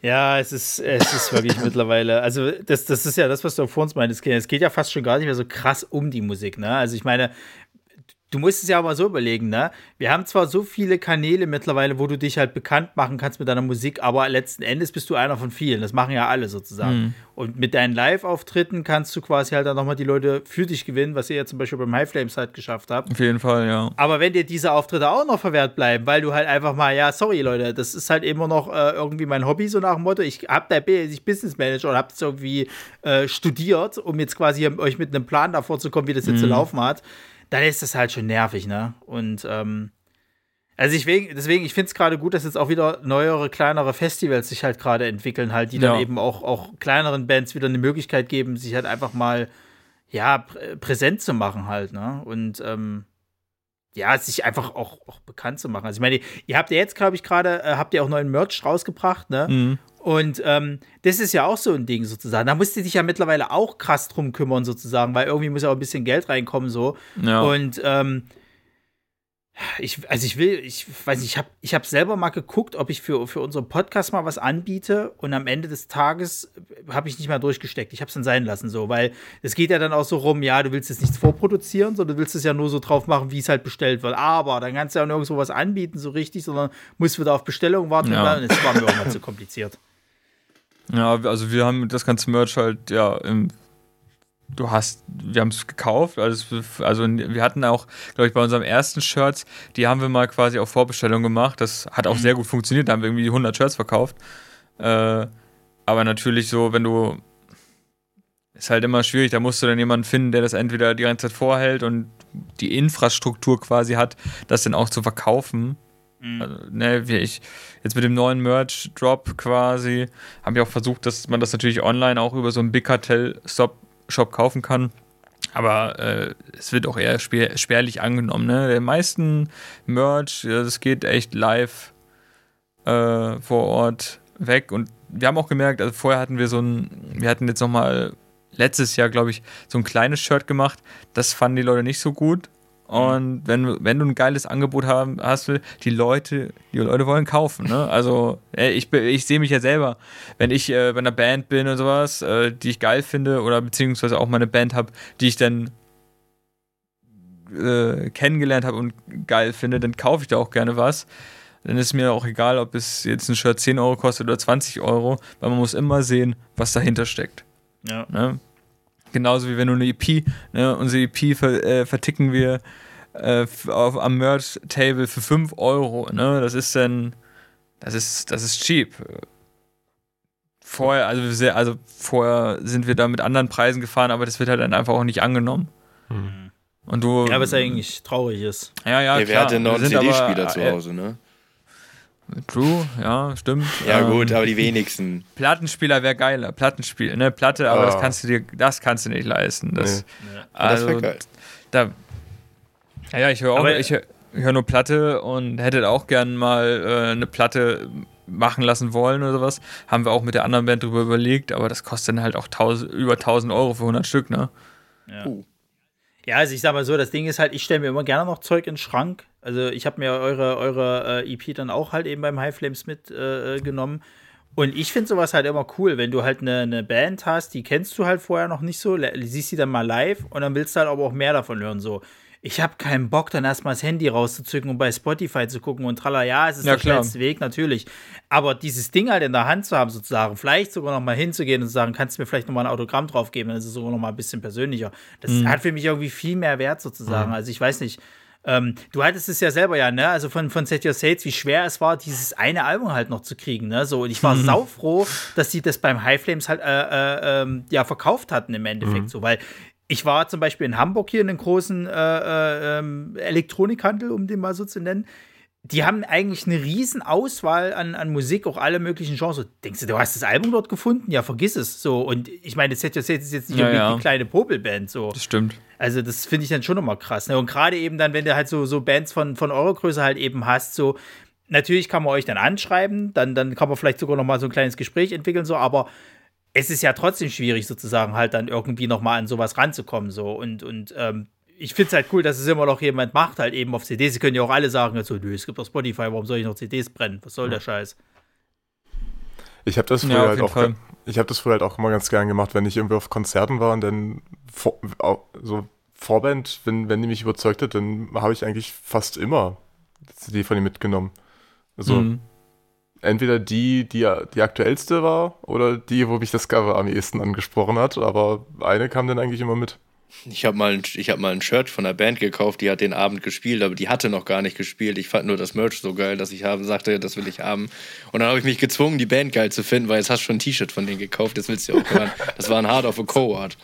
Ja, es ist, es ist wirklich [laughs] mittlerweile, also das, das ist ja das, was du vor uns meintest. Es geht ja fast schon gar nicht mehr so krass um die Musik, ne? Also ich meine, du musst es ja aber so überlegen, ne? Wir haben zwar so viele Kanäle mittlerweile, wo du dich halt bekannt machen kannst mit deiner Musik, aber letzten Endes bist du einer von vielen. Das machen ja alle sozusagen. Mhm. Und mit deinen Live-Auftritten kannst du quasi halt dann nochmal die Leute für dich gewinnen, was ihr ja zum Beispiel beim High Flames halt geschafft habt. Auf jeden Fall, ja. Aber wenn dir diese Auftritte auch noch verwehrt bleiben, weil du halt einfach mal, ja, sorry Leute, das ist halt immer noch äh, irgendwie mein Hobby, so nach dem Motto, ich hab da ich Business Manager und hab das irgendwie äh, studiert, um jetzt quasi euch mit einem Plan davor zu kommen, wie das jetzt mhm. zu laufen hat dann ist das halt schon nervig, ne? Und ähm, also ich deswegen, ich finde es gerade gut, dass jetzt auch wieder neuere, kleinere Festivals sich halt gerade entwickeln, halt, die ja. dann eben auch, auch kleineren Bands wieder eine Möglichkeit geben, sich halt einfach mal, ja, prä präsent zu machen halt, ne? Und ähm, ja, sich einfach auch, auch bekannt zu machen. Also ich meine, ihr habt ja jetzt, glaube ich, gerade, äh, habt ihr auch neuen Merch rausgebracht, ne? Mhm. Und ähm, das ist ja auch so ein Ding sozusagen. Da musst du dich ja mittlerweile auch krass drum kümmern sozusagen, weil irgendwie muss ja auch ein bisschen Geld reinkommen so. Ja. Und ähm, ich, also ich will, ich weiß nicht, ich habe ich hab selber mal geguckt, ob ich für, für unseren Podcast mal was anbiete und am Ende des Tages habe ich nicht mal durchgesteckt. Ich habe es dann sein lassen so, weil es geht ja dann auch so rum, ja, du willst jetzt nichts vorproduzieren, sondern du willst es ja nur so drauf machen, wie es halt bestellt wird. Aber dann kannst du ja nirgendwo was anbieten so richtig, sondern musst wieder auf Bestellung warten ja. und das war mir auch mal zu kompliziert. [laughs] Ja, also wir haben das ganze Merch halt ja im du hast, wir haben es gekauft, also, also wir hatten auch, glaube ich, bei unserem ersten Shirts, die haben wir mal quasi auf Vorbestellung gemacht. Das hat auch mhm. sehr gut funktioniert, da haben wir irgendwie 100 Shirts verkauft. Äh, aber natürlich so, wenn du, ist halt immer schwierig, da musst du dann jemanden finden, der das entweder die ganze Zeit vorhält und die Infrastruktur quasi hat, das dann auch zu verkaufen. Mhm. Also, ne, wie ich jetzt mit dem neuen Merch-Drop quasi, haben wir auch versucht, dass man das natürlich online auch über so einen Big Cartel-Stop Shop kaufen kann. Aber äh, es wird auch eher schwer, spärlich angenommen. Ne? Der meisten Merch, das geht echt live äh, vor Ort weg. Und wir haben auch gemerkt, also vorher hatten wir so ein, wir hatten jetzt nochmal letztes Jahr, glaube ich, so ein kleines Shirt gemacht. Das fanden die Leute nicht so gut. Und wenn, wenn du ein geiles Angebot haben, hast, die Leute, die Leute wollen kaufen. Ne? Also ich, ich sehe mich ja selber, wenn ich äh, bei einer Band bin und sowas, äh, die ich geil finde, oder beziehungsweise auch mal eine Band habe, die ich dann äh, kennengelernt habe und geil finde, dann kaufe ich da auch gerne was. Dann ist mir auch egal, ob es jetzt ein Shirt 10 Euro kostet oder 20 Euro, weil man muss immer sehen, was dahinter steckt. Ja. Ne? Genauso wie wenn du eine EP, ne, unsere EP ver, äh, verticken wir äh, auf, am Merch-Table für 5 Euro. Ne? Das ist dann, das ist, das ist cheap. Vorher, also, sehr, also vorher sind wir da mit anderen Preisen gefahren, aber das wird halt dann einfach auch nicht angenommen. Mhm. Und du. Ja, was eigentlich traurig ist. Ja, ja. ja wer hat denn noch einen CD-Spieler zu Hause, ne? True, ja, stimmt. Ja, ähm, gut, aber die wenigsten. Plattenspieler wäre geiler. Plattenspiel, ne? Platte, aber oh. das kannst du dir, das kannst du nicht leisten. Das, nee. also, das geil. Da, ja, ich höre auch, ich höre hör nur Platte und hätte auch gern mal äh, eine Platte machen lassen wollen oder sowas. Haben wir auch mit der anderen Band drüber überlegt, aber das kostet dann halt auch tausend, über 1000 Euro für 100 Stück, ne? Ja. Uh. Ja, also ich sag mal so, das Ding ist halt, ich stelle mir immer gerne noch Zeug in den Schrank. Also ich habe mir eure, eure äh, EP dann auch halt eben beim High Flames mitgenommen. Äh, und ich finde sowas halt immer cool, wenn du halt eine, eine Band hast, die kennst du halt vorher noch nicht so, siehst sie dann mal live und dann willst du halt aber auch mehr davon hören. So, ich habe keinen Bock, dann erstmal das Handy rauszuzücken und bei Spotify zu gucken und tralla, ja, es ist ja, der klar. schnellste Weg, natürlich. Aber dieses Ding halt in der Hand zu haben, sozusagen, vielleicht sogar noch mal hinzugehen und zu sagen, kannst du mir vielleicht noch mal ein Autogramm drauf geben, dann ist es sogar noch mal ein bisschen persönlicher. Das mhm. hat für mich irgendwie viel mehr Wert, sozusagen. Mhm. Also ich weiß nicht, ähm, du hattest es ja selber ja, ne? Also von, von Set Your Sails, wie schwer es war, dieses eine Album halt noch zu kriegen, ne? So, und ich war mhm. saufroh, dass sie das beim High Flames halt äh, äh, ähm, ja verkauft hatten im Endeffekt, mhm. so, weil ich war zum Beispiel in Hamburg hier in einem großen äh, äh, ähm, Elektronikhandel, um den mal so zu nennen. Die haben eigentlich eine riesen Auswahl an, an Musik, auch alle möglichen Genres. Denkst du, du hast das Album dort gefunden? Ja, vergiss es. So, und ich meine, Set Your Set ist jetzt nicht ja, ja. die kleine Popelband. So. Das stimmt. Also, das finde ich dann schon nochmal krass. Ne? Und gerade eben dann, wenn du halt so, so Bands von, von eurer Größe halt eben hast, so, natürlich kann man euch dann anschreiben, dann, dann kann man vielleicht sogar nochmal so ein kleines Gespräch entwickeln, so, aber es ist ja trotzdem schwierig, sozusagen halt dann irgendwie nochmal an sowas ranzukommen. So. Und, und ähm, ich finde es halt cool, dass es immer noch jemand macht, halt eben auf CDs. Sie können ja auch alle sagen, so, nö, es gibt doch Spotify, warum soll ich noch CDs brennen? Was soll der Scheiß? Ich habe das früher ja, halt auch ich habe das früher halt auch immer ganz gern gemacht, wenn ich irgendwie auf Konzerten war und dann so Vorband, wenn, wenn die mich überzeugt hat, dann habe ich eigentlich fast immer die CD von ihm mitgenommen. Also Mhm. entweder die, die die aktuellste war oder die, wo mich das Cover am ehesten angesprochen hat, aber eine kam dann eigentlich immer mit. Ich habe mal, ein- ich hab mal ein Shirt von der Band gekauft, die hat den Abend gespielt, aber die hatte noch gar nicht gespielt. Ich fand nur das Merch so geil, dass ich haben, sagte, das will ich haben. Und dann habe ich mich gezwungen, die Band geil zu finden, weil jetzt hast du schon ein T-Shirt von denen gekauft, jetzt willst du auch hören. Das war ein Hard of a Co-Art.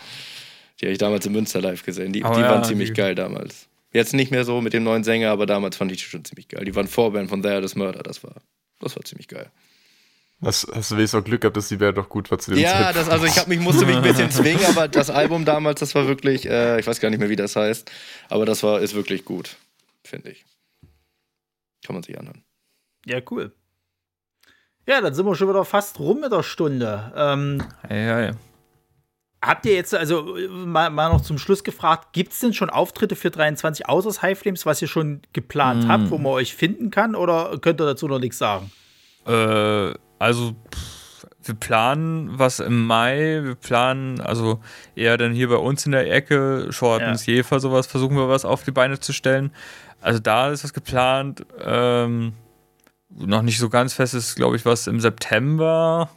Die habe ich damals im Münster live gesehen. Die, Aber die ja, waren ziemlich die- geil damals. Jetzt nicht mehr so mit dem neuen Sänger, aber damals fand ich die schon ziemlich geil. Die waren Vorband von There Is Murder, das war, das war ziemlich geil. Das, hast du wenigstens auch Glück gehabt, dass die Band doch gut war zu dem Ja, Zeitpunkt. das, also ich hab mich, musste mich ein bisschen [laughs] zwingen, aber das Album damals, das war wirklich, äh, ich weiß gar nicht mehr, wie das heißt, aber das war, ist wirklich gut, finde ich. Kann man sich anhören. Ja, cool. Ja, dann sind wir schon wieder fast rum mit der Stunde. Ähm, Hey, hey. habt ihr jetzt, also mal, mal noch zum Schluss gefragt, gibt es denn schon Auftritte für 23 außer das High Flames, was ihr schon geplant habt, wo man euch finden kann? Oder könnt ihr dazu noch nichts sagen? Äh, also, pff, wir planen was im Mai. Wir planen, also eher dann hier bei uns in der Ecke, Shortens, Jefer, sowas, versuchen wir was auf die Beine zu stellen. Also da ist was geplant. Ähm, noch nicht so ganz fest ist, glaube ich, was im September.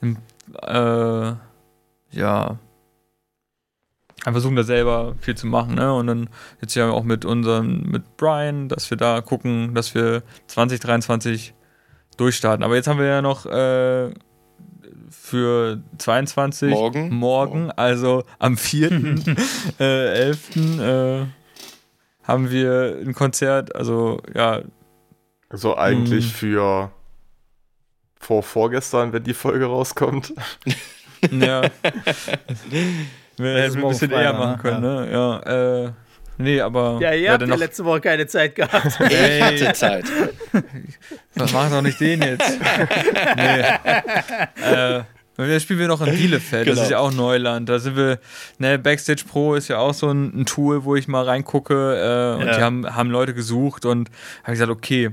Im, äh, ja. Wir versuchen da selber viel zu machen, ne? Und dann jetzt ja auch mit unseren, mit Brian, dass wir da gucken, dass wir 2023 durchstarten. Aber jetzt haben wir ja noch äh, für 22 Morgen? morgen also am 4.11. [laughs] äh, 11., äh, haben wir ein Konzert, also ja, So eigentlich Hm. für vor vorgestern, wenn die Folge rauskommt. ja. [laughs] wir hätten ein bisschen eher ne? machen können, ne? Ja, äh, nee, aber Ja, ihr habt ja noch, letzte Woche keine Zeit gehabt. [laughs] Ich hatte Zeit. [laughs] was machen doch nicht den jetzt? [laughs] nee. äh, und jetzt spielen wir noch in Bielefeld, das Genau. ist ja auch Neuland. Da sind wir, ne, Backstage Pro ist ja auch so ein, ein Tool, wo ich mal reingucke äh, und Ja. die haben, haben Leute gesucht und habe gesagt, okay,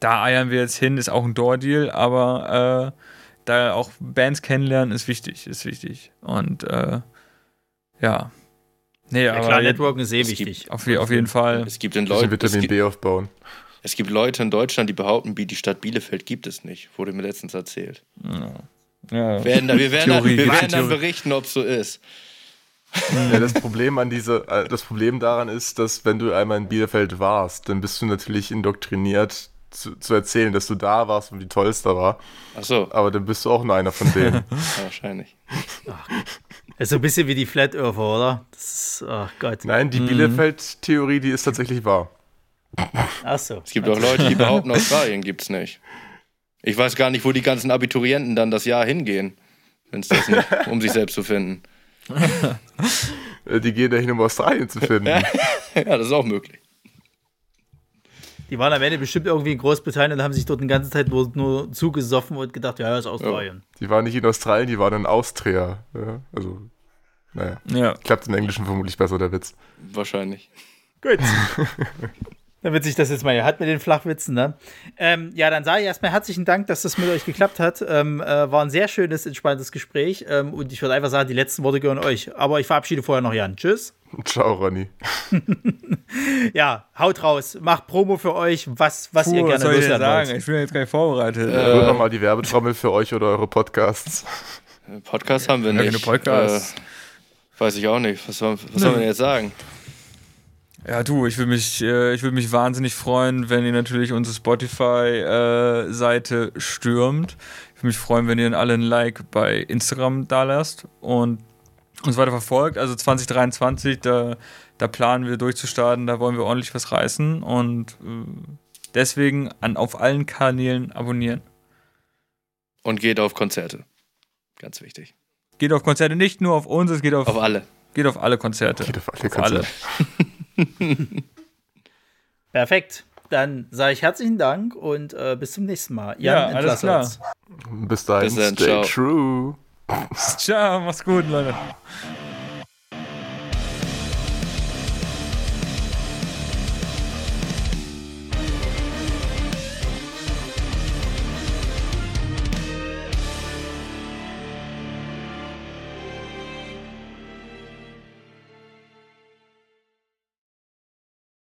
da eiern wir jetzt hin, ist auch ein Door-Deal, aber äh, da auch Bands kennenlernen ist wichtig, ist wichtig. Und äh, ja. Nee, Ja, aber klar, Networking ist eh Es gibt- wichtig. auf, auf jeden Fall. Es gibt, in Bisschen Leut, es, Vitamin gibt, B aufbauen. es gibt Leute in Deutschland, die behaupten, die Stadt Bielefeld gibt es nicht. Wurde mir letztens erzählt. Ja. Werden, da- wir werden, Theorie, dann, wir werden dann Theorie. berichten, ob es so ist. Ja, das Problem an diese, äh, das Problem daran ist, dass wenn du einmal in Bielefeld warst, dann bist du natürlich indoktriniert zu, zu erzählen, dass du da warst und wie toll es da war. Ach so, Aber dann bist du auch nur einer von denen. ja, wahrscheinlich. [laughs] Das ist so ein bisschen wie die Flat Earther, oder? Das ist, ach Gott. Nein, die Bielefeld-Theorie, die ist tatsächlich wahr. Ach so. Es gibt auch Leute, die behaupten, Australien gibt es nicht. Ich weiß gar nicht, wo die ganzen Abiturienten dann das Jahr hingehen, wenn's das nicht, um sich selbst zu finden. Äh, Die gehen dahin, um Australien zu finden. [laughs] Ja, das ist auch möglich. Die waren am Ende bestimmt irgendwie in Großbritannien und haben sich dort die ganze Zeit nur, nur zugesoffen und gedacht, ja, das ist Australien. Die waren nicht in Australien, die waren in Austria. Ja, also, naja. Ja. Klappt im Englischen vermutlich besser, der Witz. Wahrscheinlich. Gut. [laughs] Damit sich das jetzt mal hier hat mit den Flachwitzen, ne? Ähm, ja, dann sage ich erstmal herzlichen Dank, dass das mit euch geklappt hat. Ähm, äh, war ein sehr schönes, entspanntes Gespräch. Ähm, und ich würde einfach sagen, die letzten Worte gehören euch. Aber ich verabschiede vorher noch Jan. Tschüss. [laughs] Ciao, Ronny. [laughs] Ja, haut raus. Macht Promo für euch, was, was ihr Puh, gerne was soll ich sagen? wollt. Ich bin jetzt gar nicht vorbereitet. Äh, Rührt nochmal die Werbetrommel für euch oder eure Podcasts. Podcast haben wir Ja, nicht. keine Podcasts. Äh, weiß ich auch nicht. Was, soll, was soll man jetzt sagen? Ja, du, ich würde mich, äh, ich würde mich wahnsinnig freuen, wenn ihr natürlich unsere Spotify-Seite stürmt. Ich würde mich freuen, wenn ihr alle ein Like bei Instagram da lasst und uns weiter verfolgt. Also 2023, da, da planen wir durchzustarten, da wollen wir ordentlich was reißen und äh, deswegen an auf allen Kanälen abonnieren. Und geht auf Konzerte. Ganz wichtig. Geht auf Konzerte, nicht nur auf uns, es geht auf, Auf alle. Geht auf alle Konzerte. Geht auf alle Auf alle. Konzerte. [laughs] Perfekt. Dann sage ich herzlichen Dank und äh, bis zum nächsten Mal. Jan, Ja, alles klar. uns. Bis dahin, Bis dann, stay ciao. true. Ciao, mach's gut, Leute.